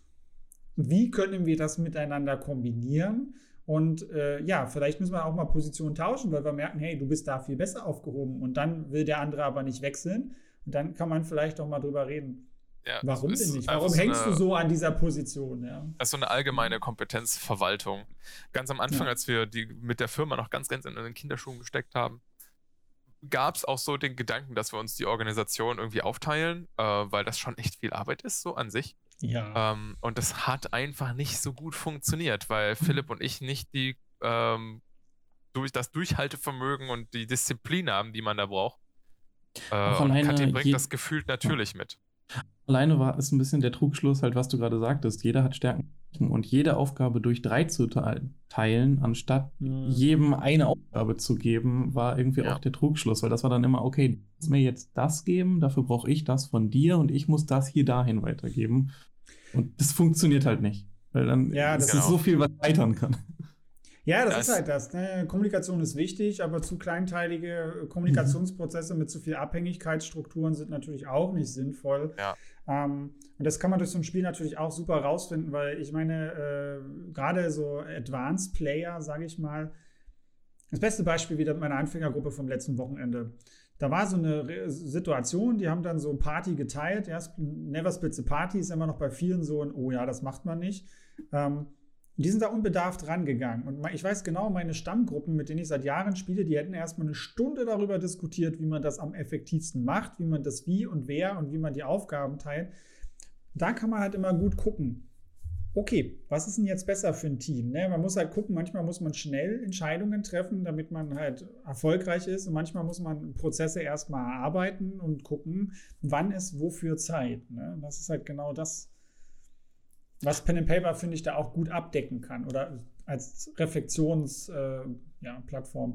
Wie können wir das miteinander kombinieren? Und äh, ja, vielleicht müssen wir auch mal Positionen tauschen, weil wir merken, hey, du bist da viel besser aufgehoben. Und dann will der andere aber nicht wechseln. Und dann kann man vielleicht auch mal drüber reden. Ja, Warum denn nicht? Warum hängst eine, du so an dieser Position? Ja? Das ist so eine allgemeine Kompetenzverwaltung. Ganz am Anfang, ja. als wir die mit der Firma noch ganz, ganz in den Kinderschuhen gesteckt haben, gab es auch so den Gedanken, dass wir uns die Organisation irgendwie aufteilen, äh, weil das schon echt viel Arbeit ist, so an sich. Ja. Ähm, und das hat einfach nicht so gut funktioniert, weil Philipp und ich nicht die ähm, durch das Durchhaltevermögen und die Disziplin haben, die man da braucht. Äh, und Kathi bringt das gefühlt natürlich mit. Alleine war es ein bisschen der Trugschluss, halt, was du gerade sagtest. Jeder hat Stärken und jede Aufgabe durch drei zu teilen, anstatt mhm. jedem eine Aufgabe zu geben, war irgendwie ja. auch der Trugschluss, weil das war dann immer, okay, du musst mir jetzt das geben, dafür brauche ich das von dir und ich muss das hier dahin weitergeben. Und das funktioniert halt nicht, weil dann ja, das ist genau. so viel, was scheitern kann. Ja, das, das ist halt das. Ne? Kommunikation ist wichtig, aber zu kleinteilige Kommunikationsprozesse mit zu viel Abhängigkeitsstrukturen sind natürlich auch nicht sinnvoll. Ja. Ähm, und das kann man durch so ein Spiel natürlich auch super rausfinden, weil ich meine, äh, gerade so Advanced Player, sage ich mal, das beste Beispiel wieder meine Anfängergruppe vom letzten Wochenende. Da war so eine Situation, die haben dann so Party geteilt. Ja, Never Split the Party ist immer noch bei vielen so ein, oh ja, das macht man nicht. Ähm, die sind da unbedarft rangegangen. Und ich weiß genau, meine Stammgruppen, mit denen ich seit Jahren spiele, die hätten erstmal eine Stunde darüber diskutiert, wie man das am effektivsten macht, wie man das wie und wer und wie man die Aufgaben teilt. Da kann man halt immer gut gucken. Okay, was ist denn jetzt besser für ein Team? Ne? Man muss halt gucken, manchmal muss man schnell Entscheidungen treffen, damit man halt erfolgreich ist. Und manchmal muss man Prozesse erstmal erarbeiten und gucken, wann ist wofür Zeit. Ne? Das ist halt genau das, was Pen and Paper, finde ich, da auch gut abdecken kann oder als Reflexionsplattform äh, ja,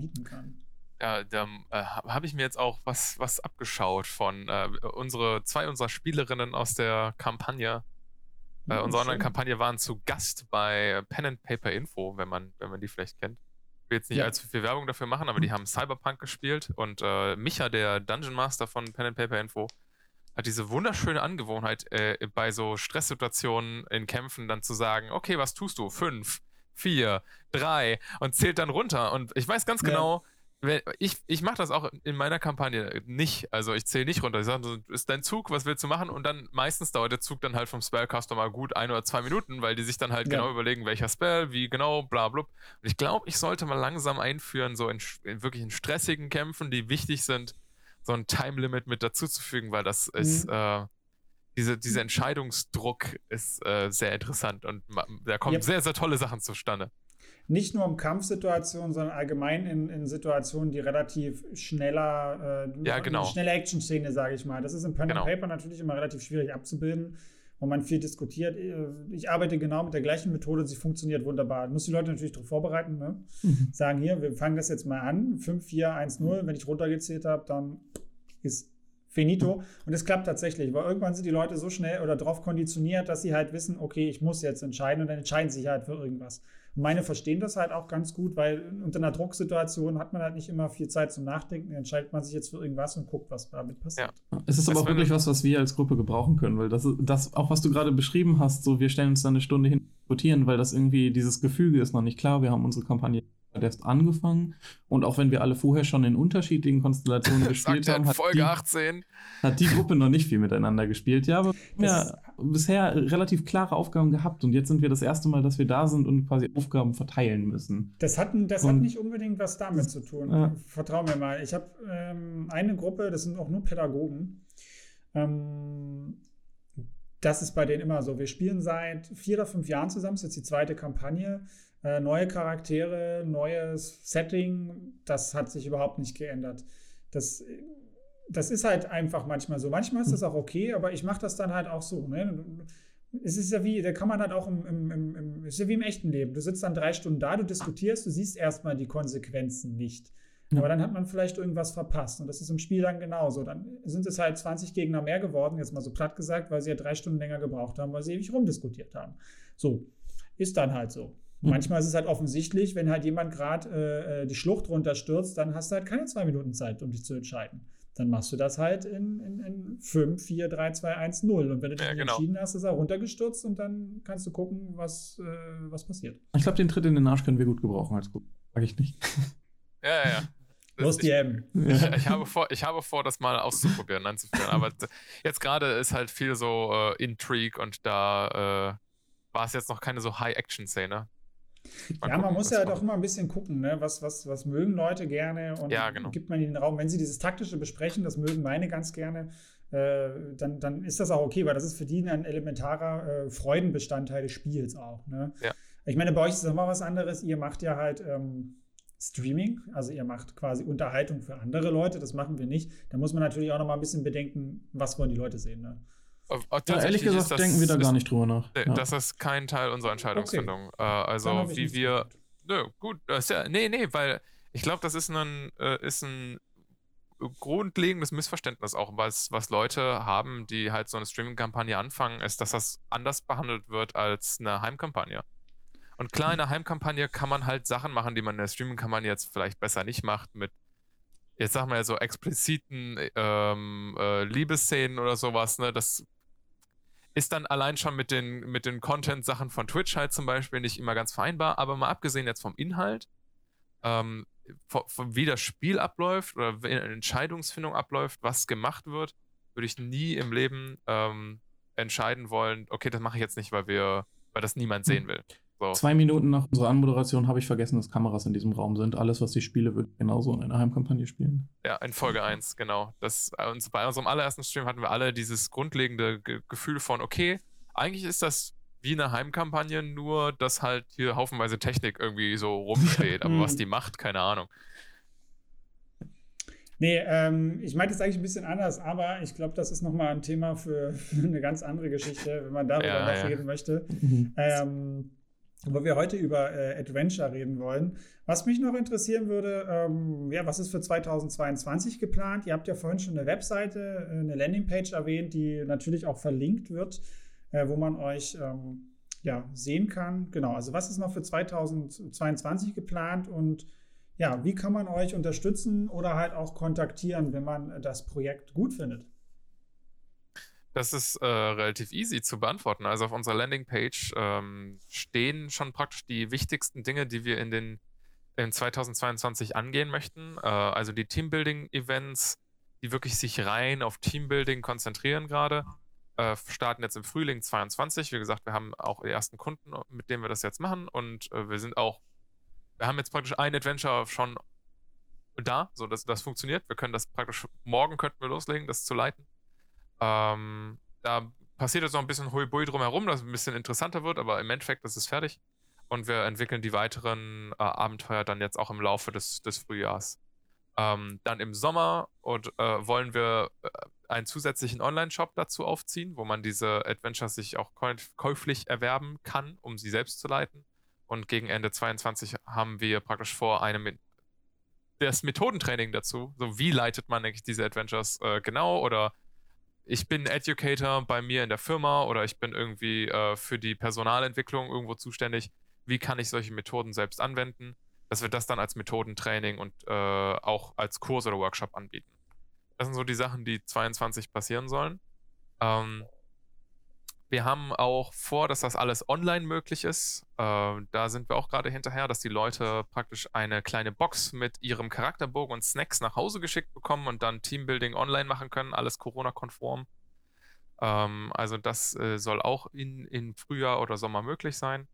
bieten kann. Ja, da äh, habe ich mir jetzt auch was, was abgeschaut von äh, unsere zwei unserer Spielerinnen aus der Kampagne. Äh, unsere Online-Kampagne waren zu Gast bei Pen and Paper Info, wenn man, wenn man die vielleicht kennt. Ich will jetzt nicht ja. allzu viel Werbung dafür machen, aber die haben Cyberpunk gespielt und äh, Micha, der Dungeon Master von Pen and Paper Info, hat diese wunderschöne Angewohnheit, äh, bei so Stresssituationen in Kämpfen dann zu sagen, okay, was tust du? Fünf, vier, drei und zählt dann runter. Und ich weiß ganz genau, ich, ich mache das auch in meiner Kampagne nicht. Also ich zähle nicht runter. Ich sage, ist dein Zug, was willst du machen? Und dann meistens dauert der Zug dann halt vom Spellcaster mal gut ein oder zwei Minuten, weil die sich dann halt ja. genau überlegen, welcher Spell, wie genau, bla bla. Und ich glaube, ich sollte mal langsam einführen, so in, in, wirklich in stressigen Kämpfen, die wichtig sind, so ein Time Limit mit dazuzufügen, weil das mhm. ist, äh, diese, dieser Entscheidungsdruck ist äh, sehr interessant und da kommen yep. sehr, sehr tolle Sachen zustande nicht nur um Kampfsituationen, sondern allgemein in, in Situationen, die relativ schneller, äh, ja, genau. schnelle Action-Szene, sage ich mal. Das ist im Pen genau. and Paper natürlich immer relativ schwierig abzubilden, wo man viel diskutiert. Äh, ich arbeite genau mit der gleichen Methode, sie funktioniert wunderbar. Muss die Leute natürlich darauf vorbereiten, ne? mhm. sagen hier, wir fangen das jetzt mal an, 5, 4, 1, 0. Wenn ich runtergezählt habe, dann ist finito. Und es klappt tatsächlich, weil irgendwann sind die Leute so schnell oder darauf konditioniert, dass sie halt wissen, okay, ich muss jetzt entscheiden und dann entscheiden sie sich halt für irgendwas. Meine verstehen das halt auch ganz gut, weil unter einer Drucksituation hat man halt nicht immer viel Zeit zum Nachdenken. Dann entscheidet man sich jetzt für irgendwas und guckt, was damit passiert. Ja. Es ist aber auch wirklich was, was wir als Gruppe gebrauchen können, weil das, das auch was du gerade beschrieben hast, so wir stellen uns da eine Stunde hin diskutieren, weil das irgendwie dieses Gefüge ist noch nicht klar. Wir haben unsere Kampagne erst angefangen. Und auch wenn wir alle vorher schon in unterschiedlichen Konstellationen <laughs> gespielt haben, hat Folge die, 18. hat die Gruppe noch nicht viel miteinander gespielt. Ja, aber wir haben ja bisher relativ klare Aufgaben gehabt. Und jetzt sind wir das erste Mal, dass wir da sind und quasi Aufgaben verteilen müssen. Das hat, das und, hat nicht unbedingt was damit zu tun. Ja. Vertrau mir mal. Ich habe ähm, eine Gruppe, das sind auch nur Pädagogen. Ähm, das ist bei denen immer so. Wir spielen seit vier oder fünf Jahren zusammen. Das ist jetzt die zweite Kampagne. Äh, neue Charaktere, neues Setting, das hat sich überhaupt nicht geändert. Das, das ist halt einfach manchmal so. Manchmal ist das auch okay, aber ich mache das dann halt auch so. Ne? Es ist ja wie, da kann man halt auch im, im, im, im, ist ja wie im echten Leben. Du sitzt dann drei Stunden da, du diskutierst, du siehst erstmal die Konsequenzen nicht. Aber dann hat man vielleicht irgendwas verpasst. Und das ist im Spiel dann genauso. Dann sind es halt 20 Gegner mehr geworden, jetzt mal so platt gesagt, weil sie ja drei Stunden länger gebraucht haben, weil sie ewig rumdiskutiert haben. So, ist dann halt so. Mhm. Manchmal ist es halt offensichtlich, wenn halt jemand gerade äh, äh, die Schlucht runterstürzt, dann hast du halt keine zwei Minuten Zeit, um dich zu entscheiden. Dann machst du das halt in, in, in 5, 4, 3, 2, 1, 0. Und wenn du dich ja, genau. entschieden hast, ist er runtergestürzt und dann kannst du gucken, was, äh, was passiert. Ich glaube, den Tritt in den Arsch können wir gut gebrauchen als gut. Sag ich nicht. Ja, ja, ja. <laughs> Los die M. Ich, ich, habe vor, ich habe vor, das mal auszuprobieren, anzuführen. Aber <laughs> jetzt gerade ist halt viel so äh, Intrigue und da äh, war es jetzt noch keine so High-Action-Szene. Mal ja, gucken, man muss ja doch immer ein bisschen gucken, ne? was, was, was mögen Leute gerne und ja, genau. gibt man ihnen den Raum. Wenn sie dieses taktische besprechen, das mögen meine ganz gerne, äh, dann, dann ist das auch okay, weil das ist für die ein elementarer äh, Freudenbestandteil des Spiels auch. Ne? Ja. Ich meine, bei euch ist das mal was anderes. Ihr macht ja halt ähm, Streaming, also ihr macht quasi Unterhaltung für andere Leute, das machen wir nicht. Da muss man natürlich auch noch mal ein bisschen bedenken, was wollen die Leute sehen. Ne? Ja, ehrlich gesagt das, denken wir da gar nicht drüber nach. Ja. Das ist kein Teil unserer Entscheidungsfindung. Okay. Äh, also wie wir. Nö, gut. Das ist ja, nee, nee, weil ich glaube, das ist ein, äh, ist ein grundlegendes Missverständnis auch, was, was Leute haben, die halt so eine Streaming-Kampagne anfangen, ist, dass das anders behandelt wird als eine Heimkampagne. Und klar, in einer Heimkampagne kann man halt Sachen machen, die man in der Streaming-Kampagne jetzt vielleicht besser nicht macht, mit jetzt sagen wir ja so expliziten ähm, äh, Liebesszenen oder sowas, ne? Das ist dann allein schon mit den, mit den Content-Sachen von Twitch halt zum Beispiel nicht immer ganz vereinbar, aber mal abgesehen jetzt vom Inhalt, ähm, von, von wie das Spiel abläuft oder wie eine Entscheidungsfindung abläuft, was gemacht wird, würde ich nie im Leben ähm, entscheiden wollen, okay, das mache ich jetzt nicht, weil wir, weil das niemand sehen will. So. Zwei Minuten nach unserer Anmoderation habe ich vergessen, dass Kameras in diesem Raum sind. Alles, was ich spiele, wird genauso in einer Heimkampagne spielen. Ja, in Folge 1, genau. Das, äh, bei unserem allerersten Stream hatten wir alle dieses grundlegende Ge Gefühl von, okay, eigentlich ist das wie eine Heimkampagne, nur dass halt hier haufenweise Technik irgendwie so rumsteht. <laughs> Aber was die macht, keine Ahnung. Nee, ähm, ich meinte es eigentlich ein bisschen anders, aber ich glaube, das ist nochmal ein Thema für, <laughs> für, eine ganz andere Geschichte, wenn man darüber ja, noch ja. reden möchte. Mhm. Ähm, wo wir heute über äh, Adventure reden wollen. Was mich noch interessieren würde, ähm, ja, was ist für 2022 geplant? Ihr habt ja vorhin schon eine Webseite, äh, eine Landingpage erwähnt, die natürlich auch verlinkt wird, äh, wo man euch ähm, ja, sehen kann. Genau, also was ist noch für 2022 geplant und ja, wie kann man euch unterstützen oder halt auch kontaktieren, wenn man das Projekt gut findet? Das ist äh, relativ easy zu beantworten. Also auf unserer Landingpage ähm, stehen schon praktisch die wichtigsten Dinge, die wir in den in 2022 angehen möchten. Äh, also die Teambuilding-Events, die wirklich sich rein auf Teambuilding konzentrieren gerade, äh, starten jetzt im Frühling 22. Wie gesagt, wir haben auch die ersten Kunden, mit denen wir das jetzt machen und äh, wir sind auch, wir haben jetzt praktisch ein Adventure schon da, so dass das funktioniert. Wir können das praktisch morgen könnten wir loslegen, das zu leiten. Ähm, da passiert jetzt noch ein bisschen Hui-Bui drumherum, dass es ein bisschen interessanter wird, aber im Endeffekt ist es fertig. Und wir entwickeln die weiteren äh, Abenteuer dann jetzt auch im Laufe des, des Frühjahrs. Ähm, dann im Sommer und äh, wollen wir äh, einen zusätzlichen Online-Shop dazu aufziehen, wo man diese Adventures sich auch käuflich erwerben kann, um sie selbst zu leiten. Und gegen Ende 22 haben wir praktisch vor, eine das Methodentraining dazu. So, wie leitet man eigentlich diese Adventures äh, genau oder ich bin Educator bei mir in der Firma oder ich bin irgendwie äh, für die Personalentwicklung irgendwo zuständig. Wie kann ich solche Methoden selbst anwenden? Dass wir das dann als Methodentraining und äh, auch als Kurs oder Workshop anbieten. Das sind so die Sachen, die 22 passieren sollen. Ähm, wir haben auch vor, dass das alles online möglich ist. Äh, da sind wir auch gerade hinterher, dass die Leute praktisch eine kleine Box mit ihrem Charakterbogen und Snacks nach Hause geschickt bekommen und dann Teambuilding online machen können, alles Corona-konform. Ähm, also das äh, soll auch in, in Frühjahr oder Sommer möglich sein.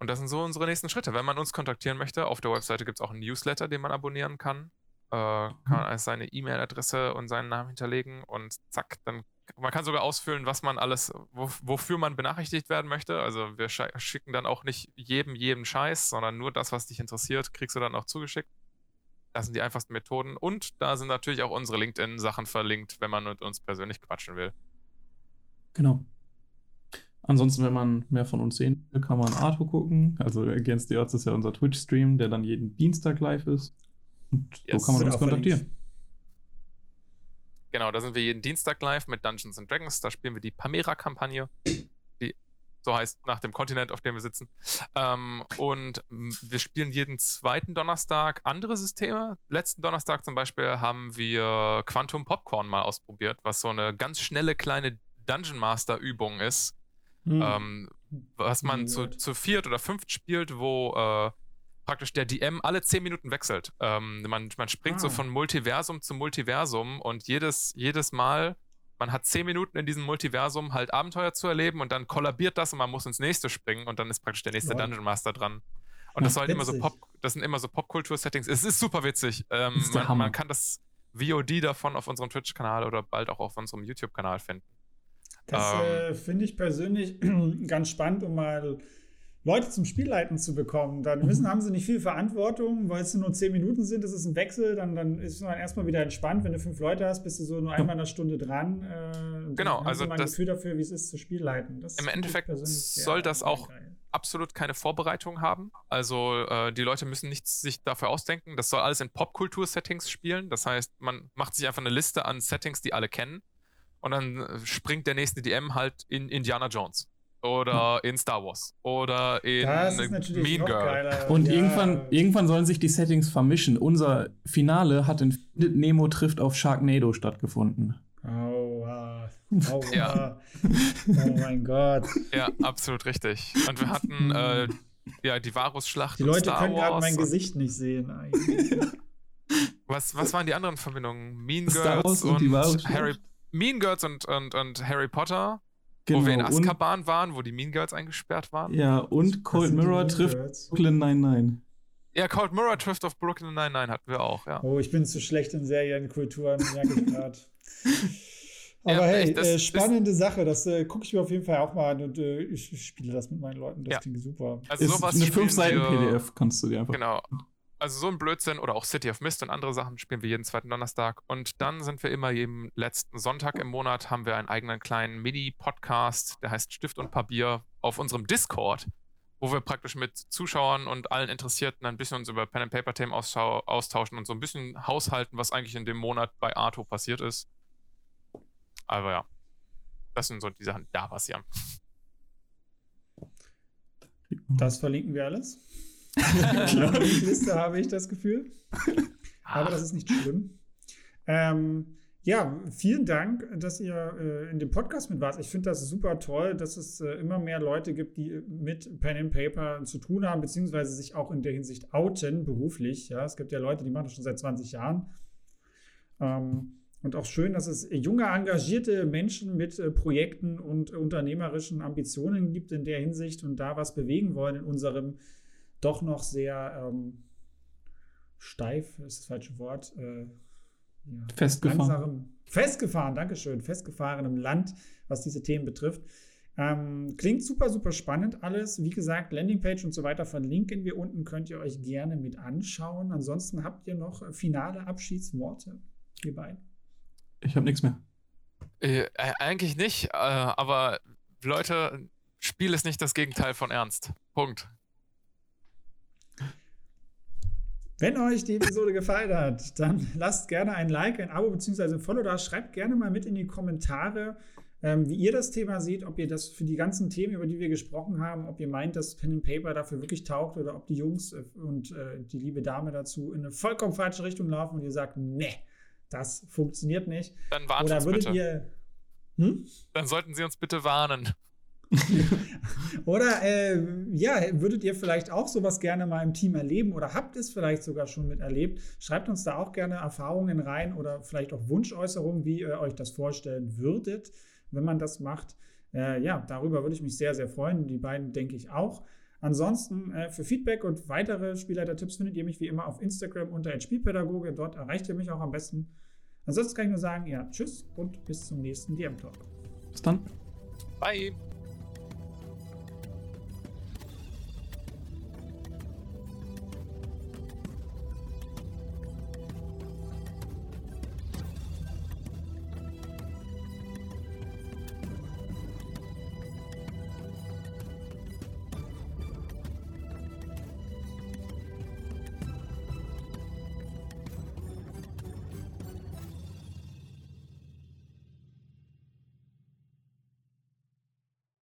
Und das sind so unsere nächsten Schritte. Wenn man uns kontaktieren möchte, auf der Webseite gibt es auch einen Newsletter, den man abonnieren kann. Äh, kann man mhm. seine E-Mail-Adresse und seinen Namen hinterlegen und zack, dann man kann sogar ausfüllen, was man alles, wo, wofür man benachrichtigt werden möchte. Also wir schicken dann auch nicht jedem jeden Scheiß, sondern nur das, was dich interessiert, kriegst du dann auch zugeschickt. Das sind die einfachsten Methoden. Und da sind natürlich auch unsere LinkedIn-Sachen verlinkt, wenn man mit uns persönlich quatschen will. Genau. Ansonsten, wenn man mehr von uns sehen will, kann man Arto gucken. Also Against the Odds ist ja unser Twitch-Stream, der dann jeden Dienstag live ist. Und yes. so kann man uns kontaktieren. Verlinkt. Genau, da sind wir jeden Dienstag live mit Dungeons and Dragons. Da spielen wir die Pamera-Kampagne, die so heißt nach dem Kontinent, auf dem wir sitzen. Ähm, und wir spielen jeden zweiten Donnerstag andere Systeme. Letzten Donnerstag zum Beispiel haben wir Quantum Popcorn mal ausprobiert, was so eine ganz schnelle kleine Dungeon Master Übung ist. Hm. Ähm, was man zu, zu viert oder fünft spielt, wo äh, praktisch der DM alle 10 Minuten wechselt. Ähm, man, man springt ah. so von Multiversum zu Multiversum und jedes, jedes Mal, man hat 10 Minuten in diesem Multiversum halt Abenteuer zu erleben und dann kollabiert das und man muss ins nächste springen und dann ist praktisch der nächste wow. Dungeon Master dran. Und das, soll halt immer so Pop, das sind immer so Popkultur-Settings. Es ist super witzig. Ähm, man, man, kann das VOD davon auf unserem Twitch-Kanal oder bald auch auf unserem YouTube-Kanal finden. Das ähm, äh, finde ich persönlich <clears throat> ganz spannend, um mal Leute zum Spielleiten zu bekommen. Dann mhm. müssen, haben sie nicht viel Verantwortung, weil es nur zehn Minuten sind, es ist ein Wechsel, dann, dann ist man erstmal wieder entspannt. Wenn du fünf Leute hast, bist du so nur einmal in einer Stunde dran. Äh, genau, also ein das Gefühl dafür, wie es ist zu Spielleiten. Das Im Endeffekt soll das auch geil. absolut keine Vorbereitung haben. Also äh, die Leute müssen nichts sich dafür ausdenken. Das soll alles in Popkultur-Settings spielen. Das heißt, man macht sich einfach eine Liste an Settings, die alle kennen. Und dann äh, springt der nächste DM halt in Indiana Jones oder in Star Wars oder in Mean Girl. Und ja. irgendwann, irgendwann sollen sich die Settings vermischen. Unser Finale hat in Nemo trifft auf Sharknado stattgefunden. Oh, <laughs> oh, ja. oh mein Gott. Ja, absolut richtig. Und wir hatten äh, ja, die Varus-Schlacht. Die Leute Star können gerade mein Gesicht nicht sehen. was, was waren die anderen Verbindungen? Mean Girls und, und Harry Mean Girls und, und, und Harry Potter Genau, wo wir in Azkaban waren, wo die Mean Girls eingesperrt waren. Ja, und Cold Mirror trifft? Brooklyn 99. Ja, Cold Mirror trifft auf Brooklyn 99 hatten wir auch, ja. Oh, ich bin zu schlecht in Serienkulturen, merke ich gerade. Aber ja, hey, äh, spannende Sache. Das äh, gucke ich mir auf jeden Fall auch mal an und äh, ich spiele das mit meinen Leuten. Das ja. klingt super. Also ist sowas eine 5 Seiten PDF kannst du dir einfach. Genau also so ein Blödsinn oder auch City of Mist und andere Sachen spielen wir jeden zweiten Donnerstag. Und dann sind wir immer jeden letzten Sonntag im Monat, haben wir einen eigenen kleinen Mini-Podcast, der heißt Stift und Papier, auf unserem Discord, wo wir praktisch mit Zuschauern und allen Interessierten ein bisschen uns über Pen-and-Paper-Themen austauschen und so ein bisschen haushalten, was eigentlich in dem Monat bei Arto passiert ist. Aber ja, das sind so die Sachen, die da passieren. Das verlinken wir alles. <laughs> Liste habe ich das Gefühl. Aber das ist nicht schlimm. Ähm, Ja, vielen Dank, dass ihr äh, in dem Podcast mit wart. Ich finde das super toll, dass es äh, immer mehr Leute gibt, die mit Pen and Paper zu tun haben, beziehungsweise sich auch in der Hinsicht outen beruflich. Ja, es gibt ja Leute, die machen das schon seit 20 Jahren. Ähm, und auch schön, dass es junge, engagierte Menschen mit äh, Projekten und unternehmerischen Ambitionen gibt in der Hinsicht und da was bewegen wollen in unserem doch noch sehr ähm, steif, ist das falsche Wort, äh, ja, festgefahren. Festgefahren, Dankeschön, festgefahrenem Land, was diese Themen betrifft. Ähm, klingt super, super spannend alles. Wie gesagt, Landingpage und so weiter verlinken wir unten, könnt ihr euch gerne mit anschauen. Ansonsten habt ihr noch finale Abschiedsworte, ihr beiden. Ich habe nichts mehr. Äh, eigentlich nicht, äh, aber Leute, Spiel ist nicht das Gegenteil von Ernst. Punkt. Wenn euch die Episode gefallen hat, dann lasst gerne ein Like, ein Abo bzw. ein Follow da. Schreibt gerne mal mit in die Kommentare, ähm, wie ihr das Thema seht, ob ihr das für die ganzen Themen, über die wir gesprochen haben, ob ihr meint, dass Pen and Paper dafür wirklich taugt oder ob die Jungs äh, und äh, die liebe Dame dazu in eine vollkommen falsche Richtung laufen und ihr sagt, ne, das funktioniert nicht. Dann warnt oder würdet bitte. ihr. Hm? Dann sollten Sie uns bitte warnen. <laughs> oder äh, ja, würdet ihr vielleicht auch sowas gerne mal im Team erleben oder habt es vielleicht sogar schon miterlebt? Schreibt uns da auch gerne Erfahrungen rein oder vielleicht auch Wunschäußerungen, wie ihr euch das vorstellen würdet, wenn man das macht. Äh, ja, darüber würde ich mich sehr, sehr freuen. Die beiden denke ich auch. Ansonsten äh, für Feedback und weitere Spielleiter-Tipps findet ihr mich wie immer auf Instagram unter Spielpädagoge. Dort erreicht ihr mich auch am besten. Ansonsten kann ich nur sagen, ja, tschüss und bis zum nächsten DM-Talk. Bis dann. Bye.